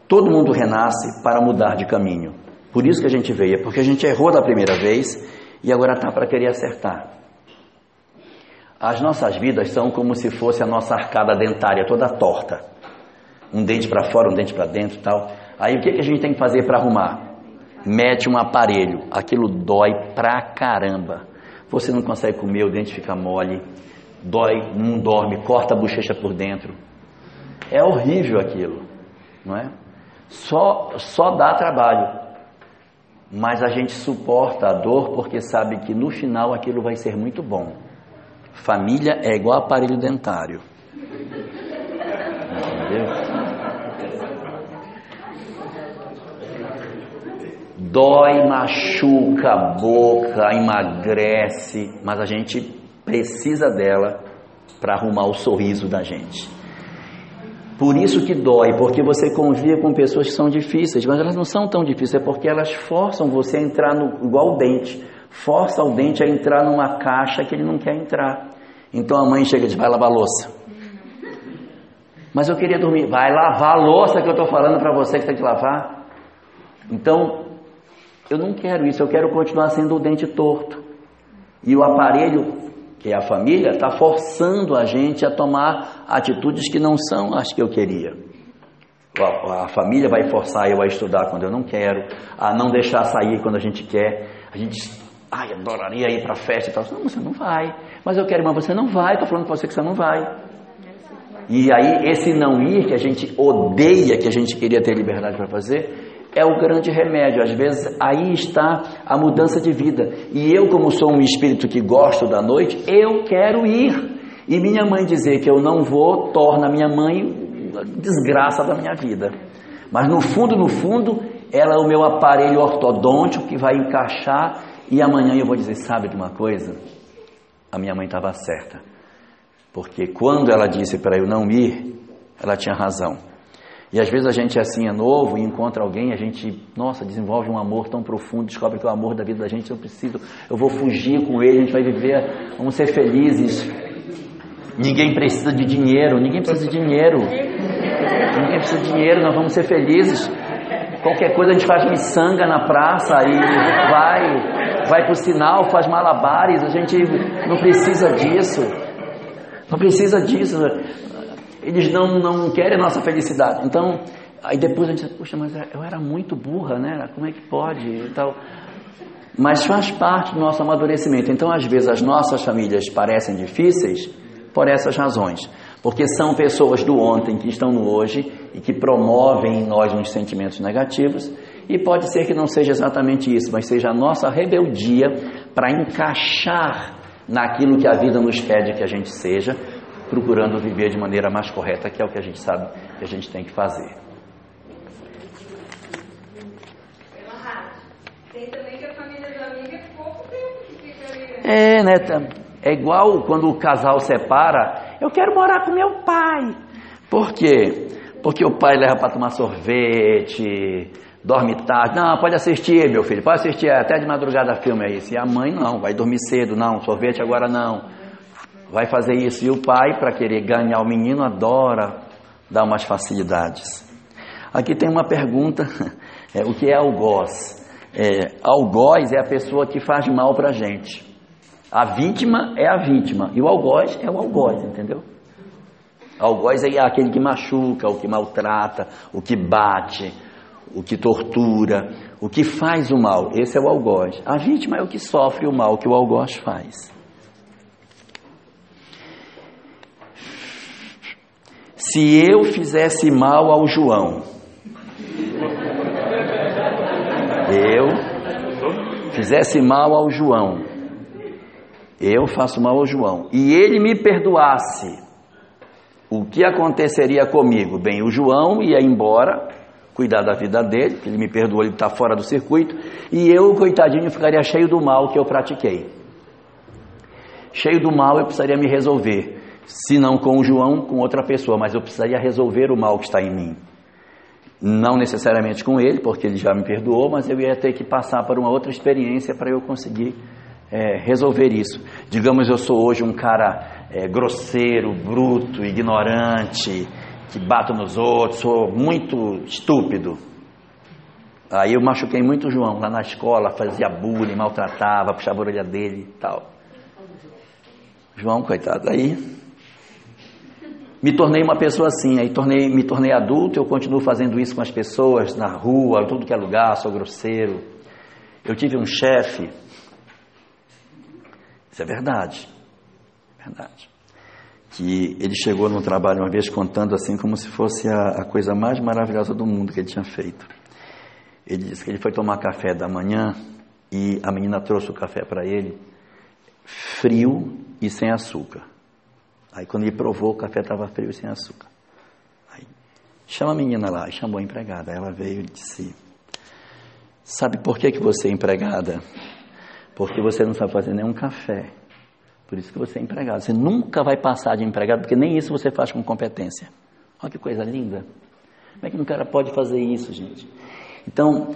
Todo mundo renasce para mudar de caminho. Por isso que a gente veio, é porque a gente errou da primeira vez e agora está para querer acertar. As nossas vidas são como se fosse a nossa arcada dentária toda torta. Um dente para fora, um dente para dentro tal. Aí o que, que a gente tem que fazer para arrumar? Mete um aparelho. Aquilo dói pra caramba. Você não consegue comer, o dente fica mole. Dói, não dorme, corta a bochecha por dentro. É horrível aquilo, não é? Só, só dá trabalho mas a gente suporta a dor porque sabe que no final aquilo vai ser muito bom. Família é igual aparelho dentário. Entendeu? Dói, machuca a boca, emagrece, mas a gente precisa dela para arrumar o sorriso da gente. Por isso que dói, porque você convive com pessoas que são difíceis, mas elas não são tão difíceis, é porque elas forçam você a entrar no, igual o dente, força o dente a entrar numa caixa que ele não quer entrar. Então a mãe chega e diz, vai lavar louça. Mas eu queria dormir, vai lavar a louça que eu estou falando para você que tem que lavar. Então, eu não quero isso, eu quero continuar sendo o dente torto. E o aparelho que é a família, está forçando a gente a tomar atitudes que não são as que eu queria. A, a, família vai forçar eu a estudar quando eu não quero, a não deixar sair quando a gente quer. A gente, ai, adoraria ir para a festa e tal. Não, você não vai. Mas eu quero, mas você não vai. Estou falando para você que você não vai. E aí, esse não ir que a gente odeia, que a gente queria ter liberdade para fazer, é o grande remédio. Às vezes aí está a mudança de vida. E eu, como sou um espírito que gosto da noite, eu quero ir. E minha mãe dizer que eu não vou torna minha mãe desgraça da minha vida. Mas no fundo, no fundo, ela é o meu aparelho ortodôntico que vai encaixar e amanhã eu vou dizer, sabe de uma coisa? A minha mãe estava certa. Porque quando ela disse para eu não ir, ela tinha razão. E às vezes a gente assim é novo e encontra alguém, a gente, nossa, desenvolve um amor tão profundo, descobre que é o amor da vida da gente, eu preciso, eu vou fugir com ele, a gente vai viver, vamos ser felizes. Ninguém precisa de dinheiro, ninguém precisa de dinheiro. Ninguém precisa de dinheiro, nós vamos ser felizes. Qualquer coisa a gente faz miçanga na praça e vai, vai pro sinal, faz malabares, a gente não precisa disso. Não precisa disso. Eles não, não querem a nossa felicidade. Então, aí depois a gente puxa, mas eu era muito burra, né? Como é que pode e tal. Mas faz parte do nosso amadurecimento. Então, às vezes, as nossas famílias parecem difíceis por essas razões. Porque são pessoas do ontem que estão no hoje e que promovem em nós uns sentimentos negativos. E pode ser que não seja exatamente isso, mas seja a nossa rebeldia para encaixar naquilo que a vida nos pede que a gente seja, procurando viver de maneira mais correta, que é o que a gente sabe que a gente tem que fazer. É, né? É igual quando o casal separa, eu quero morar com meu pai. Por quê? Porque o pai leva para tomar sorvete, dorme tarde. Não, pode assistir, meu filho, pode assistir até de madrugada filme aí. E a mãe não, vai dormir cedo, não, sorvete agora não. Vai fazer isso. E o pai, para querer ganhar o menino, adora dar umas facilidades. Aqui tem uma pergunta: é, o que é algoz? É, algoz é a pessoa que faz mal para gente. A vítima é a vítima e o algoz é o algoz, entendeu? Algoz é aquele que machuca, o que maltrata, o que bate, o que tortura, o que faz o mal. Esse é o algoz. A vítima é o que sofre o mal que o algoz faz. Se eu fizesse mal ao João, eu fizesse mal ao João, eu faço mal ao João, e ele me perdoasse, o que aconteceria comigo? Bem, o João ia embora, cuidar da vida dele, que ele me perdoou, ele está fora do circuito, e eu, coitadinho, ficaria cheio do mal que eu pratiquei. Cheio do mal, eu precisaria me resolver, se não com o João, com outra pessoa, mas eu precisaria resolver o mal que está em mim. Não necessariamente com ele, porque ele já me perdoou, mas eu ia ter que passar por uma outra experiência para eu conseguir é, resolver isso. Digamos, eu sou hoje um cara é, grosseiro, bruto, ignorante, que bato nos outros, sou muito estúpido. Aí eu machuquei muito o João lá na escola, fazia bullying, maltratava, puxava a orelha dele e tal. João, coitado, aí me tornei uma pessoa assim, aí tornei, me tornei adulto, eu continuo fazendo isso com as pessoas na rua, em tudo que é lugar, sou grosseiro. Eu tive um chefe isso é verdade. Verdade. Que ele chegou no trabalho uma vez contando assim como se fosse a, a coisa mais maravilhosa do mundo que ele tinha feito. Ele disse que ele foi tomar café da manhã e a menina trouxe o café para ele frio e sem açúcar. Aí quando ele provou, o café estava frio e sem açúcar. Aí, chama a menina lá, chamou a empregada. Ela veio e disse: Sabe por que, que você é empregada? Porque você não sabe fazer nenhum café. Por isso que você é empregado. Você nunca vai passar de empregado, porque nem isso você faz com competência. Olha que coisa linda. Como é que um cara pode fazer isso, gente? Então,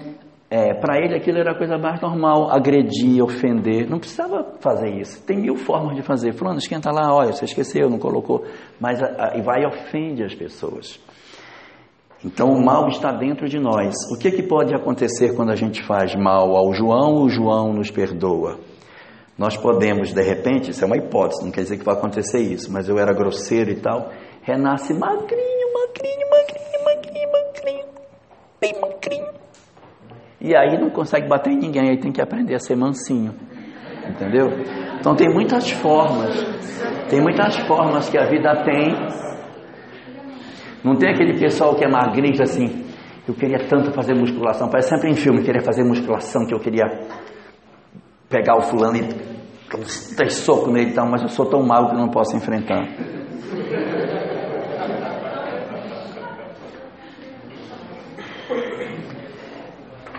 é, para ele aquilo era a coisa mais normal, agredir, ofender. Não precisava fazer isso. Tem mil formas de fazer. Fulano, esquenta lá, olha, você esqueceu, não colocou. Mas a, a, e vai e ofende as pessoas. Então o mal está dentro de nós. O que, que pode acontecer quando a gente faz mal ao João, o João nos perdoa? Nós podemos, de repente, isso é uma hipótese, não quer dizer que vai acontecer isso, mas eu era grosseiro e tal, renasce magrinho, magrinho, magrinho, magrinho, magrinho, bem magrinho. E aí não consegue bater em ninguém, aí tem que aprender a ser mansinho. Entendeu? Então tem muitas formas, tem muitas formas que a vida tem não tem aquele pessoal que é magrinho assim, eu queria tanto fazer musculação, parece sempre em filme, queria fazer musculação, que eu queria pegar o fulano e dar soco nele e tal, mas eu sou tão magro que não posso enfrentar.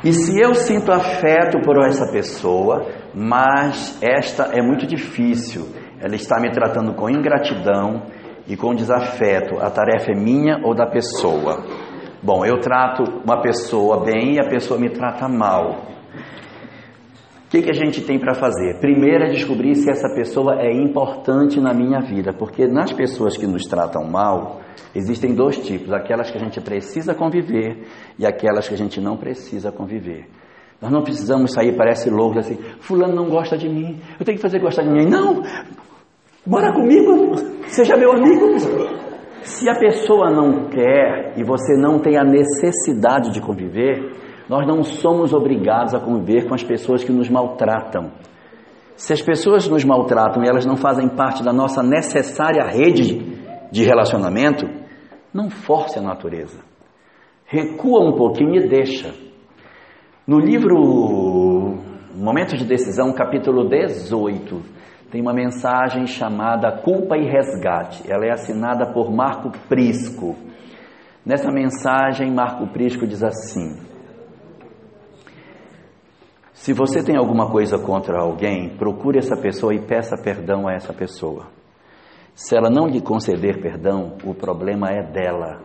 E se eu sinto afeto por essa pessoa, mas esta é muito difícil, ela está me tratando com ingratidão, e com desafeto, a tarefa é minha ou da pessoa. Bom, eu trato uma pessoa bem e a pessoa me trata mal. Que, que a gente tem para fazer? Primeiro é descobrir se essa pessoa é importante na minha vida, porque nas pessoas que nos tratam mal, existem dois tipos: aquelas que a gente precisa conviver e aquelas que a gente não precisa conviver. Nós não precisamos sair, parece louco, assim, fulano não gosta de mim, eu tenho que fazer gostar de mim. Não, bora comigo, seja meu amigo. Se a pessoa não quer e você não tem a necessidade de conviver, nós não somos obrigados a conviver com as pessoas que nos maltratam. Se as pessoas nos maltratam e elas não fazem parte da nossa necessária rede de relacionamento, não force a natureza. Recua um pouquinho e deixa. No livro Momentos de Decisão, capítulo 18, tem uma mensagem chamada Culpa e Resgate. Ela é assinada por Marco Prisco. Nessa mensagem, Marco Prisco diz assim: Se você tem alguma coisa contra alguém, procure essa pessoa e peça perdão a essa pessoa. Se ela não lhe conceder perdão, o problema é dela.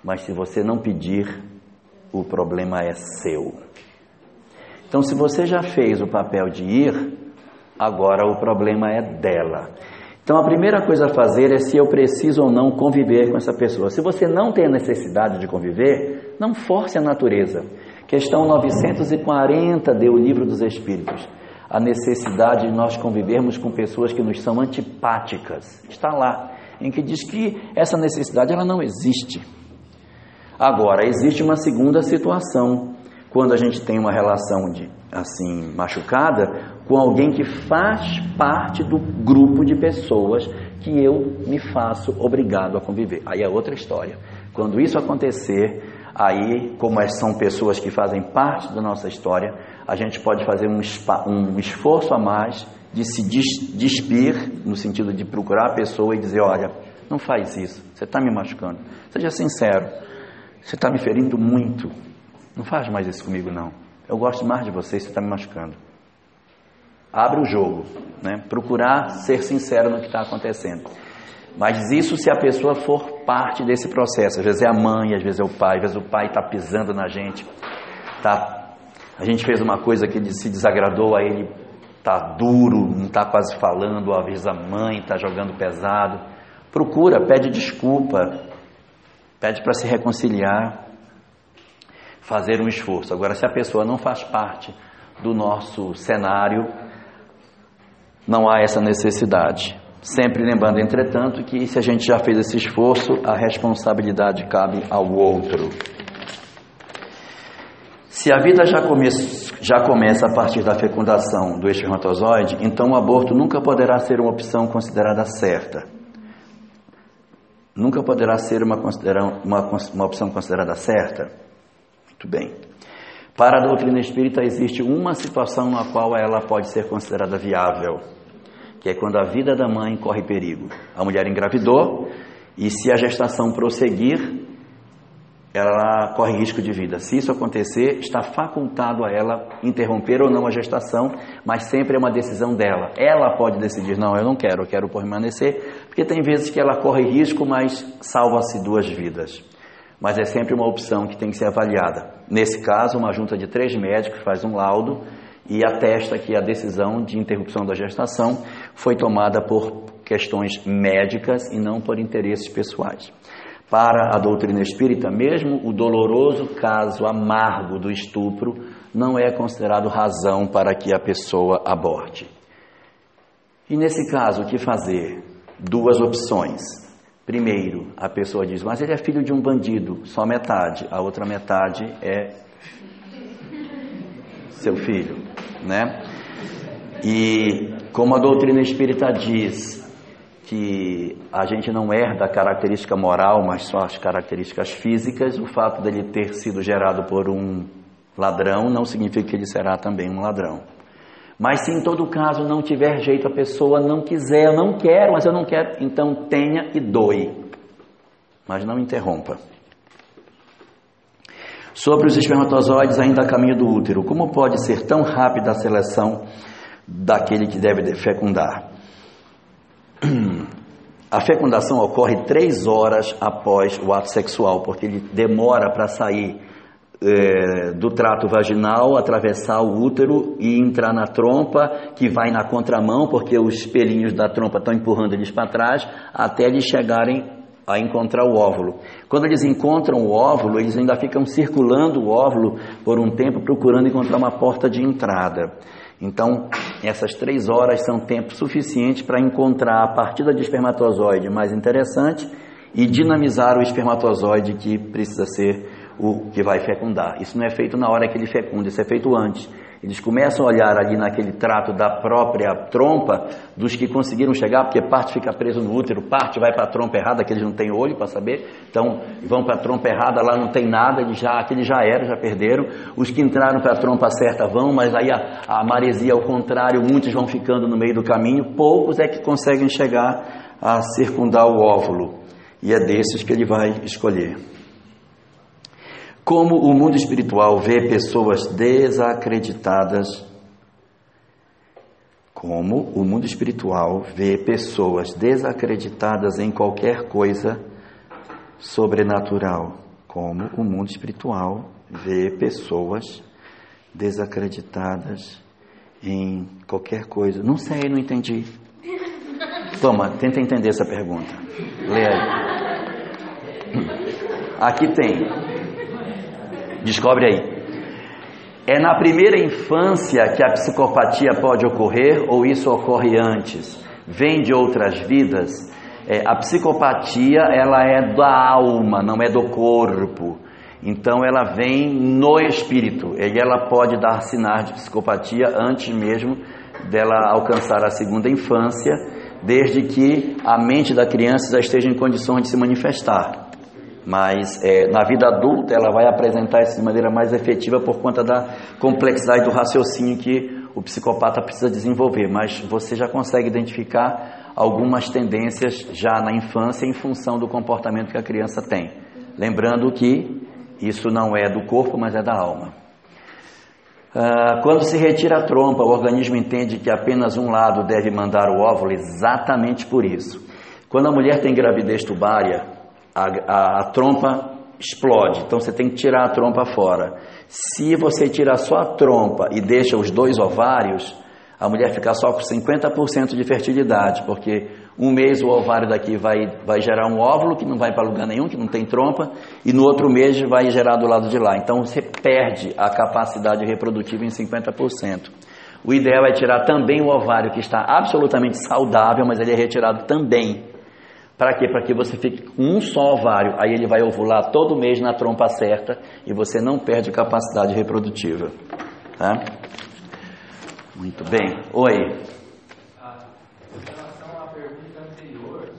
Mas se você não pedir, o problema é seu. Então, se você já fez o papel de ir, agora o problema é dela. Então, a primeira coisa a fazer é se eu preciso ou não conviver com essa pessoa. Se você não tem necessidade de conviver, não force a natureza. Questão 940 deu o livro dos Espíritos. A necessidade de nós convivermos com pessoas que nos são antipáticas. Está lá, em que diz que essa necessidade ela não existe. Agora, existe uma segunda situação quando a gente tem uma relação de assim machucada com alguém que faz parte do grupo de pessoas que eu me faço obrigado a conviver. Aí é outra história. Quando isso acontecer, aí, como são pessoas que fazem parte da nossa história, a gente pode fazer um, um esforço a mais de se despir, no sentido de procurar a pessoa e dizer: olha, não faz isso, você está me machucando. Seja sincero, você está me ferindo muito. Não faz mais isso comigo, não. Eu gosto mais de você, você está me machucando. Abre o jogo, né? Procurar ser sincero no que está acontecendo. Mas isso se a pessoa for parte desse processo. Às vezes é a mãe, às vezes é o pai, às vezes o pai está pisando na gente. Tá, a gente fez uma coisa que se desagradou, aí ele está duro, não está quase falando, às vezes a mãe está jogando pesado. Procura, pede desculpa, pede para se reconciliar fazer um esforço. Agora, se a pessoa não faz parte do nosso cenário, não há essa necessidade. Sempre lembrando, entretanto, que se a gente já fez esse esforço, a responsabilidade cabe ao outro. Se a vida já, come já começa a partir da fecundação do espermatozoide, então o aborto nunca poderá ser uma opção considerada certa. Nunca poderá ser uma, uma, uma opção considerada certa muito bem. Para a doutrina espírita existe uma situação na qual ela pode ser considerada viável, que é quando a vida da mãe corre perigo. A mulher engravidou e se a gestação prosseguir, ela corre risco de vida. Se isso acontecer, está facultado a ela interromper ou não a gestação, mas sempre é uma decisão dela. Ela pode decidir: não, eu não quero, eu quero permanecer, porque tem vezes que ela corre risco, mas salva-se duas vidas mas é sempre uma opção que tem que ser avaliada. Nesse caso, uma junta de três médicos faz um laudo e atesta que a decisão de interrupção da gestação foi tomada por questões médicas e não por interesses pessoais. Para a doutrina espírita, mesmo o doloroso caso amargo do estupro não é considerado razão para que a pessoa aborte. E nesse caso, o que fazer? Duas opções Primeiro, a pessoa diz, mas ele é filho de um bandido, só metade, a outra metade é seu filho, né? E como a doutrina espírita diz que a gente não herda a característica moral, mas só as características físicas, o fato dele ter sido gerado por um ladrão não significa que ele será também um ladrão. Mas se em todo caso não tiver jeito, a pessoa não quiser, eu não quero, mas eu não quero, então tenha e doe. Mas não interrompa. Sobre os espermatozoides ainda a caminho do útero, como pode ser tão rápida a seleção daquele que deve fecundar? A fecundação ocorre três horas após o ato sexual, porque ele demora para sair é, do trato vaginal, atravessar o útero e entrar na trompa, que vai na contramão, porque os pelinhos da trompa estão empurrando eles para trás, até eles chegarem a encontrar o óvulo. Quando eles encontram o óvulo, eles ainda ficam circulando o óvulo por um tempo, procurando encontrar uma porta de entrada. Então, essas três horas são tempo suficiente para encontrar a partida de espermatozoide mais interessante e dinamizar o espermatozoide que precisa ser o que vai fecundar. Isso não é feito na hora que ele fecunda, isso é feito antes. Eles começam a olhar ali naquele trato da própria trompa dos que conseguiram chegar, porque parte fica preso no útero, parte vai para a trompa errada, que eles não têm olho para saber, então vão para a trompa errada, lá não tem nada, eles já, aqueles já eram, já perderam. Os que entraram para a trompa certa vão, mas aí a, a maresia ao contrário, muitos vão ficando no meio do caminho, poucos é que conseguem chegar a circundar o óvulo. E é desses que ele vai escolher. Como o mundo espiritual vê pessoas desacreditadas, como o mundo espiritual vê pessoas desacreditadas em qualquer coisa sobrenatural, como o mundo espiritual vê pessoas desacreditadas em qualquer coisa. Não sei, não entendi. Toma, tenta entender essa pergunta. Lê aí. Aqui tem Descobre aí. É na primeira infância que a psicopatia pode ocorrer ou isso ocorre antes? Vem de outras vidas? É, a psicopatia ela é da alma, não é do corpo. Então ela vem no espírito e ela pode dar sinais de psicopatia antes mesmo dela alcançar a segunda infância, desde que a mente da criança já esteja em condições de se manifestar mas é, na vida adulta ela vai apresentar isso de maneira mais efetiva por conta da complexidade do raciocínio que o psicopata precisa desenvolver. Mas você já consegue identificar algumas tendências já na infância em função do comportamento que a criança tem. Lembrando que isso não é do corpo, mas é da alma. Uh, quando se retira a trompa, o organismo entende que apenas um lado deve mandar o óvulo exatamente por isso. Quando a mulher tem gravidez tubária, a, a, a trompa explode, então você tem que tirar a trompa fora. Se você tirar só a trompa e deixa os dois ovários, a mulher fica só com 50% de fertilidade, porque um mês o ovário daqui vai, vai gerar um óvulo que não vai para lugar nenhum, que não tem trompa, e no outro mês vai gerar do lado de lá. Então você perde a capacidade reprodutiva em 50%. O ideal é tirar também o ovário que está absolutamente saudável, mas ele é retirado também para quê? Para que você fique com um só ovário. Aí ele vai ovular todo mês na trompa certa e você não perde capacidade reprodutiva. Tá? Muito bem. Oi. em relação à pergunta anterior,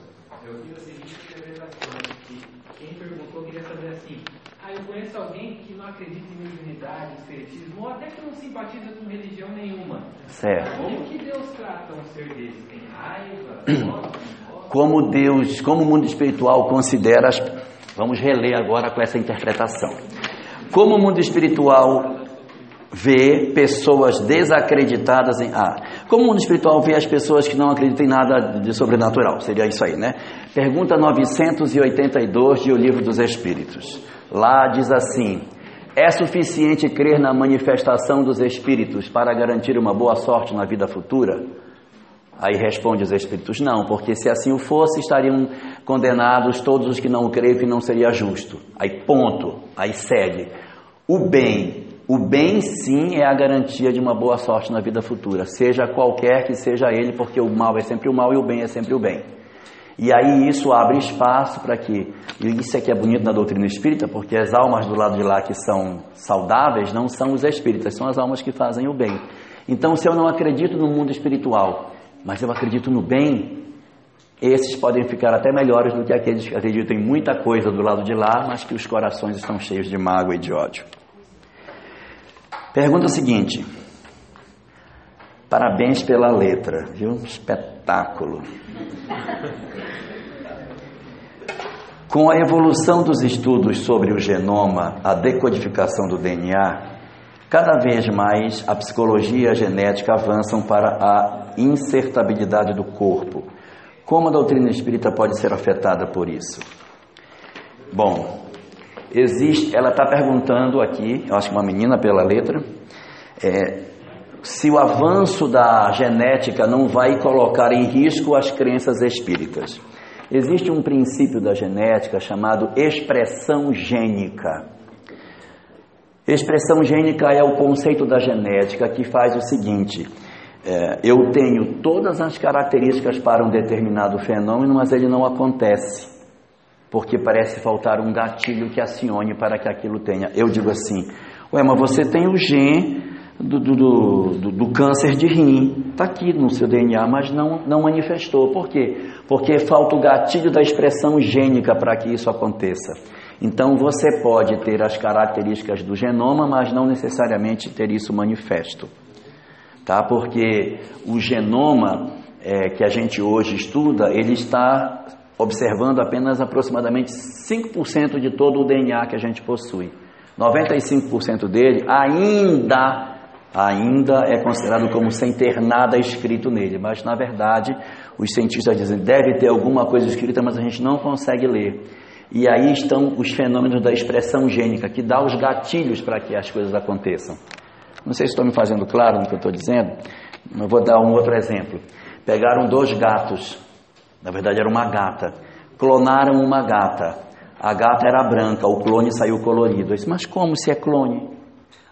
eu vi a seguinte interpretação, que quem perguntou queria saber assim, ah, eu conheço alguém que não acredita em mediunidade, espiritismo, ou até que não simpatiza com religião nenhuma. Certo. Como que Deus trata um ser desse? Tem raiva? como Deus, como o mundo espiritual considera as, vamos reler agora com essa interpretação. Como o mundo espiritual vê pessoas desacreditadas em ah, como o mundo espiritual vê as pessoas que não acreditam em nada de sobrenatural, seria isso aí, né? Pergunta 982 de O Livro dos Espíritos. Lá diz assim: É suficiente crer na manifestação dos espíritos para garantir uma boa sorte na vida futura? Aí responde os Espíritos: não, porque se assim o fosse, estariam condenados todos os que não creem e não seria justo. Aí, ponto. Aí segue. O bem. O bem, sim, é a garantia de uma boa sorte na vida futura, seja qualquer que seja ele, porque o mal é sempre o mal e o bem é sempre o bem. E aí isso abre espaço para que, isso é que é bonito na doutrina espírita, porque as almas do lado de lá que são saudáveis não são os espíritas, são as almas que fazem o bem. Então, se eu não acredito no mundo espiritual, mas eu acredito no bem, esses podem ficar até melhores do que aqueles que acreditam em muita coisa do lado de lá, mas que os corações estão cheios de mágoa e de ódio. Pergunta seguinte. Parabéns pela letra, viu? Espetáculo. Com a evolução dos estudos sobre o genoma, a decodificação do DNA, Cada vez mais a psicologia e a genética avançam para a insertabilidade do corpo, Como a doutrina espírita pode ser afetada por isso? Bom, existe, ela está perguntando aqui, eu acho que uma menina pela letra, é, se o avanço da genética não vai colocar em risco as crenças espíritas. Existe um princípio da genética chamado expressão gênica. Expressão gênica é o conceito da genética que faz o seguinte: é, eu tenho todas as características para um determinado fenômeno, mas ele não acontece, porque parece faltar um gatilho que acione para que aquilo tenha. Eu digo assim: ué, mas você tem o gene do, do, do, do câncer de rim, está aqui no seu DNA, mas não, não manifestou. Por quê? Porque falta o gatilho da expressão gênica para que isso aconteça. Então você pode ter as características do genoma, mas não necessariamente ter isso manifesto. Tá? Porque o genoma é, que a gente hoje estuda, ele está observando apenas aproximadamente 5% de todo o DNA que a gente possui. 95% dele ainda ainda é considerado como sem ter nada escrito nele, mas na verdade os cientistas dizem deve ter alguma coisa escrita, mas a gente não consegue ler. E aí estão os fenômenos da expressão gênica, que dá os gatilhos para que as coisas aconteçam. Não sei se estou me fazendo claro no que eu estou dizendo, mas vou dar um outro exemplo. Pegaram dois gatos, na verdade era uma gata, clonaram uma gata. A gata era branca, o clone saiu colorido. Eu disse, mas como se é clone?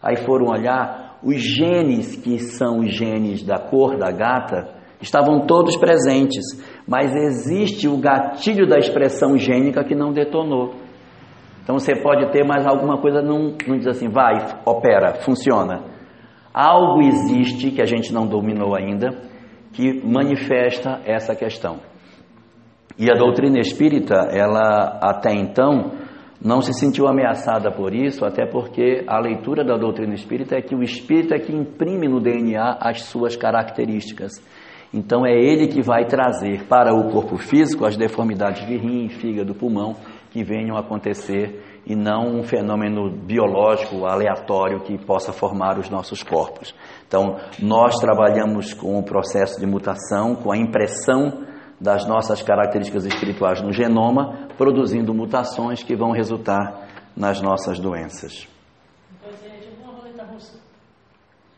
Aí foram olhar, os genes que são os genes da cor da gata estavam todos presentes, mas existe o gatilho da expressão gênica que não detonou. Então você pode ter, mas alguma coisa não, não diz assim, vai, opera, funciona. Algo existe que a gente não dominou ainda que manifesta essa questão. E a doutrina espírita, ela até então não se sentiu ameaçada por isso, até porque a leitura da doutrina espírita é que o espírito é que imprime no DNA as suas características. Então é ele que vai trazer para o corpo físico as deformidades de rim, fígado, pulmão que venham a acontecer e não um fenômeno biológico aleatório que possa formar os nossos corpos. Então, nós trabalhamos com o processo de mutação, com a impressão das nossas características espirituais no genoma, produzindo mutações que vão resultar nas nossas doenças. Então, é tipo uma roleta russa.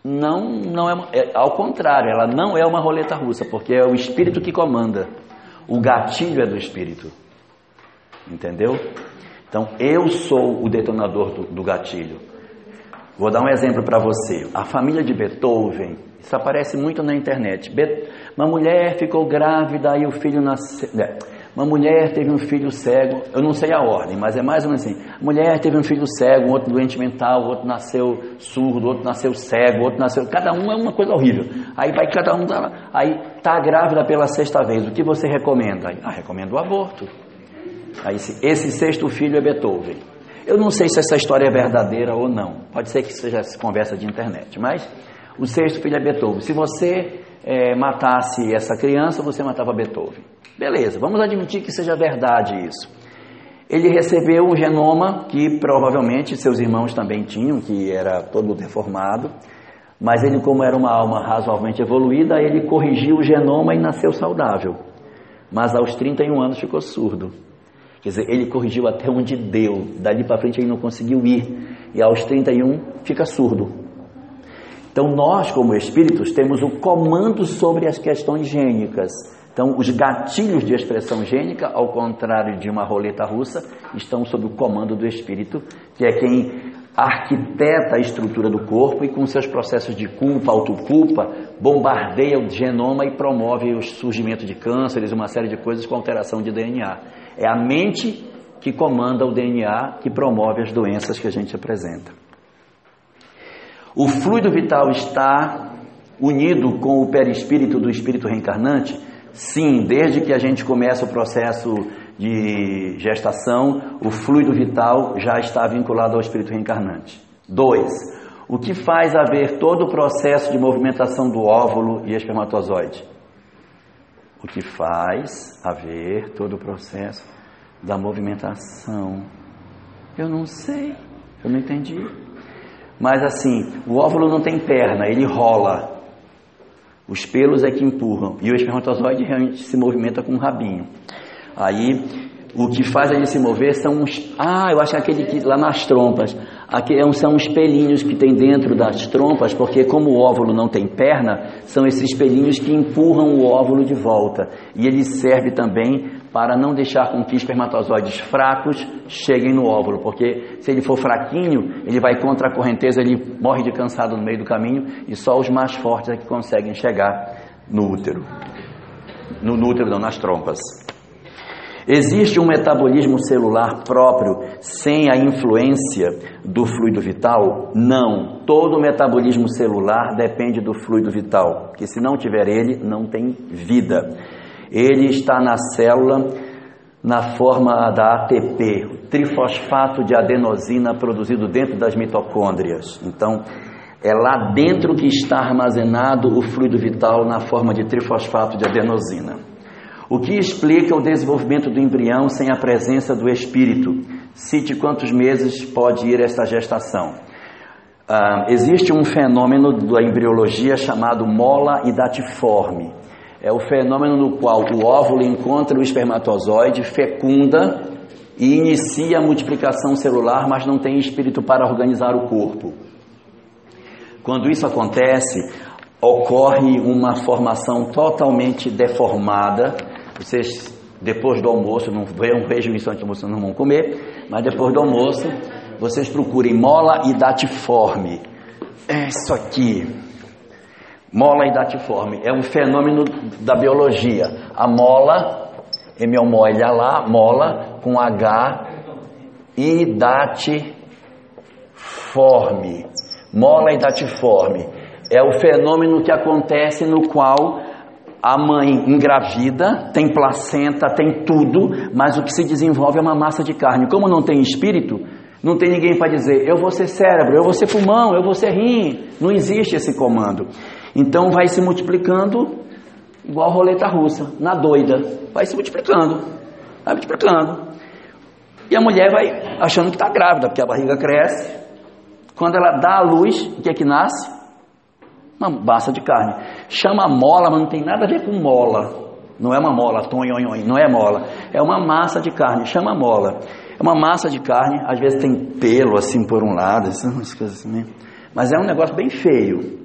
Não, não é, é, ao contrário, ela não é uma roleta russa, porque é o espírito que comanda. O gatilho é do espírito. Entendeu? Então, eu sou o detonador do, do gatilho. Vou dar um exemplo para você. A família de Beethoven, isso aparece muito na internet. Uma mulher ficou grávida e o filho nasceu. É, uma mulher teve um filho cego, eu não sei a ordem, mas é mais ou menos assim. A mulher teve um filho cego, um outro doente mental, outro nasceu surdo, outro nasceu cego, outro nasceu. Cada um é uma coisa horrível. Aí vai cada um. Aí tá grávida pela sexta vez. O que você recomenda? Ah, recomendo o aborto. Aí, esse sexto filho é Beethoven. Eu não sei se essa história é verdadeira ou não. Pode ser que seja conversa de internet, mas o sexto filho é Beethoven. Se você é, matasse essa criança, você matava Beethoven. Beleza, vamos admitir que seja verdade isso. Ele recebeu um genoma que provavelmente seus irmãos também tinham, que era todo deformado, mas ele, como era uma alma razoavelmente evoluída, ele corrigiu o genoma e nasceu saudável. Mas aos 31 anos ficou surdo. Quer dizer, ele corrigiu até onde deu, dali para frente ele não conseguiu ir, e aos 31 fica surdo. Então, nós, como espíritos, temos o comando sobre as questões gênicas. Então, os gatilhos de expressão gênica, ao contrário de uma roleta russa, estão sob o comando do espírito, que é quem arquiteta a estrutura do corpo e, com seus processos de culpa, autoculpa, bombardeia o genoma e promove o surgimento de cânceres, uma série de coisas com alteração de DNA. É a mente que comanda o DNA que promove as doenças que a gente apresenta. O fluido vital está unido com o perispírito do espírito reencarnante? Sim, desde que a gente começa o processo de gestação, o fluido vital já está vinculado ao espírito reencarnante. Dois, o que faz haver todo o processo de movimentação do óvulo e espermatozoide? o que faz haver todo o processo da movimentação. Eu não sei, eu não entendi. Mas assim, o óvulo não tem perna, ele rola. Os pelos é que empurram e o espermatozoide realmente se movimenta com o rabinho. Aí o que faz ele se mover são uns. Ah, eu acho que é aquele que lá nas trompas. Aqui é são os pelinhos que tem dentro das trompas, porque como o óvulo não tem perna, são esses pelinhos que empurram o óvulo de volta. E ele serve também para não deixar com que espermatozoides fracos cheguem no óvulo, porque se ele for fraquinho, ele vai contra a correnteza, ele morre de cansado no meio do caminho e só os mais fortes é que conseguem chegar no útero. No, no útero, não, nas trompas. Existe um metabolismo celular próprio sem a influência do fluido vital? Não. Todo metabolismo celular depende do fluido vital, porque se não tiver ele, não tem vida. Ele está na célula na forma da ATP, o trifosfato de adenosina produzido dentro das mitocôndrias. Então, é lá dentro que está armazenado o fluido vital na forma de trifosfato de adenosina. O que explica o desenvolvimento do embrião sem a presença do espírito? Cite quantos meses pode ir essa gestação. Ah, existe um fenômeno da embriologia chamado mola idatiforme. É o fenômeno no qual o óvulo encontra o espermatozoide, fecunda e inicia a multiplicação celular, mas não tem espírito para organizar o corpo. Quando isso acontece, ocorre uma formação totalmente deformada vocês, depois do almoço, não, vejam isso antes do almoço, não vão comer, mas depois do almoço, vocês procurem mola e datiforme. É isso aqui. Mola e datiforme. É um fenômeno da biologia. A mola, M-O-L-A lá, mola, com H, e datiforme. Mola e datiforme. É o fenômeno que acontece no qual a mãe engravida, tem placenta, tem tudo, mas o que se desenvolve é uma massa de carne. Como não tem espírito, não tem ninguém para dizer, eu vou ser cérebro, eu vou ser pulmão, eu vou ser rim. Não existe esse comando. Então vai se multiplicando igual roleta russa, na doida. Vai se multiplicando, vai multiplicando. E a mulher vai achando que está grávida, porque a barriga cresce. Quando ela dá a luz, o que é que nasce? Uma massa de carne. Chama mola, mas não tem nada a ver com mola. Não é uma mola, tonhonhon, não é mola. É uma massa de carne, chama mola. É uma massa de carne, às vezes tem pelo assim por um lado, essas coisas assim, mas é um negócio bem feio.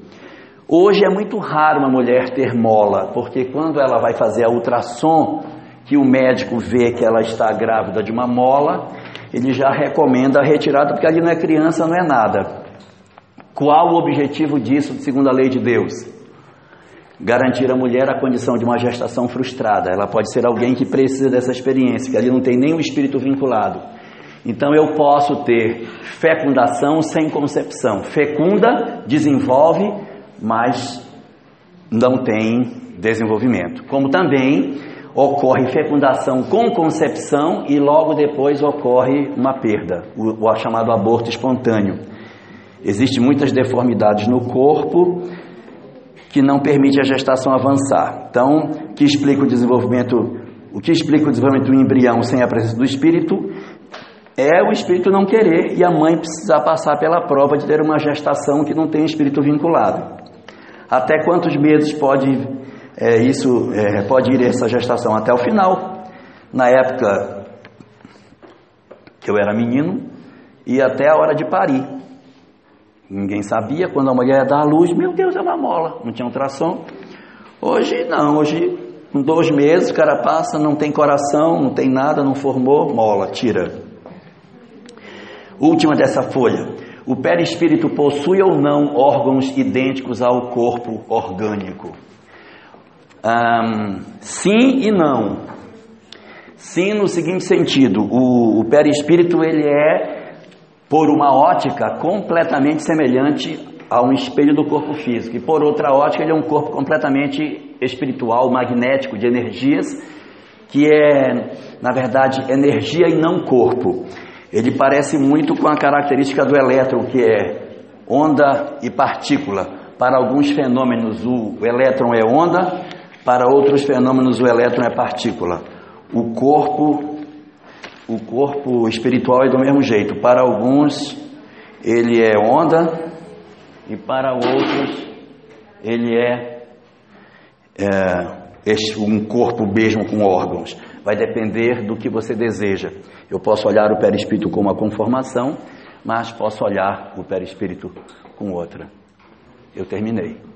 Hoje é muito raro uma mulher ter mola, porque quando ela vai fazer a ultrassom, que o médico vê que ela está grávida de uma mola, ele já recomenda a retirada, porque ali não é criança, não é nada. Qual o objetivo disso, segundo a lei de Deus? Garantir à mulher a condição de uma gestação frustrada. Ela pode ser alguém que precisa dessa experiência, que ali não tem nenhum espírito vinculado. Então eu posso ter fecundação sem concepção. Fecunda, desenvolve, mas não tem desenvolvimento. Como também ocorre fecundação com concepção e logo depois ocorre uma perda, o, o chamado aborto espontâneo. Existem muitas deformidades no corpo que não permite a gestação avançar. Então, que explica o desenvolvimento, o que explica o desenvolvimento do embrião sem a presença do espírito é o espírito não querer e a mãe precisar passar pela prova de ter uma gestação que não tem espírito vinculado. Até quantos meses pode é, isso é, pode ir essa gestação até o final? Na época que eu era menino, e até a hora de parir. Ninguém sabia. Quando a mulher ia dar a luz, meu Deus, ela mola. Não tinha ultrassom. Hoje não, hoje com dois meses o cara passa, não tem coração, não tem nada, não formou, mola, tira. Última dessa folha. O perispírito possui ou não órgãos idênticos ao corpo orgânico? Um, sim e não. Sim no seguinte sentido, o, o perispírito ele é por uma ótica completamente semelhante a um espelho do corpo físico, e por outra ótica, ele é um corpo completamente espiritual, magnético, de energias, que é, na verdade, energia e não corpo. Ele parece muito com a característica do elétron, que é onda e partícula. Para alguns fenômenos, o elétron é onda, para outros fenômenos, o elétron é partícula. O corpo o corpo espiritual é do mesmo jeito. Para alguns, ele é onda, e para outros, ele é é, um corpo mesmo com órgãos. Vai depender do que você deseja. Eu posso olhar o perispírito com uma conformação, mas posso olhar o perispírito com outra. Eu terminei.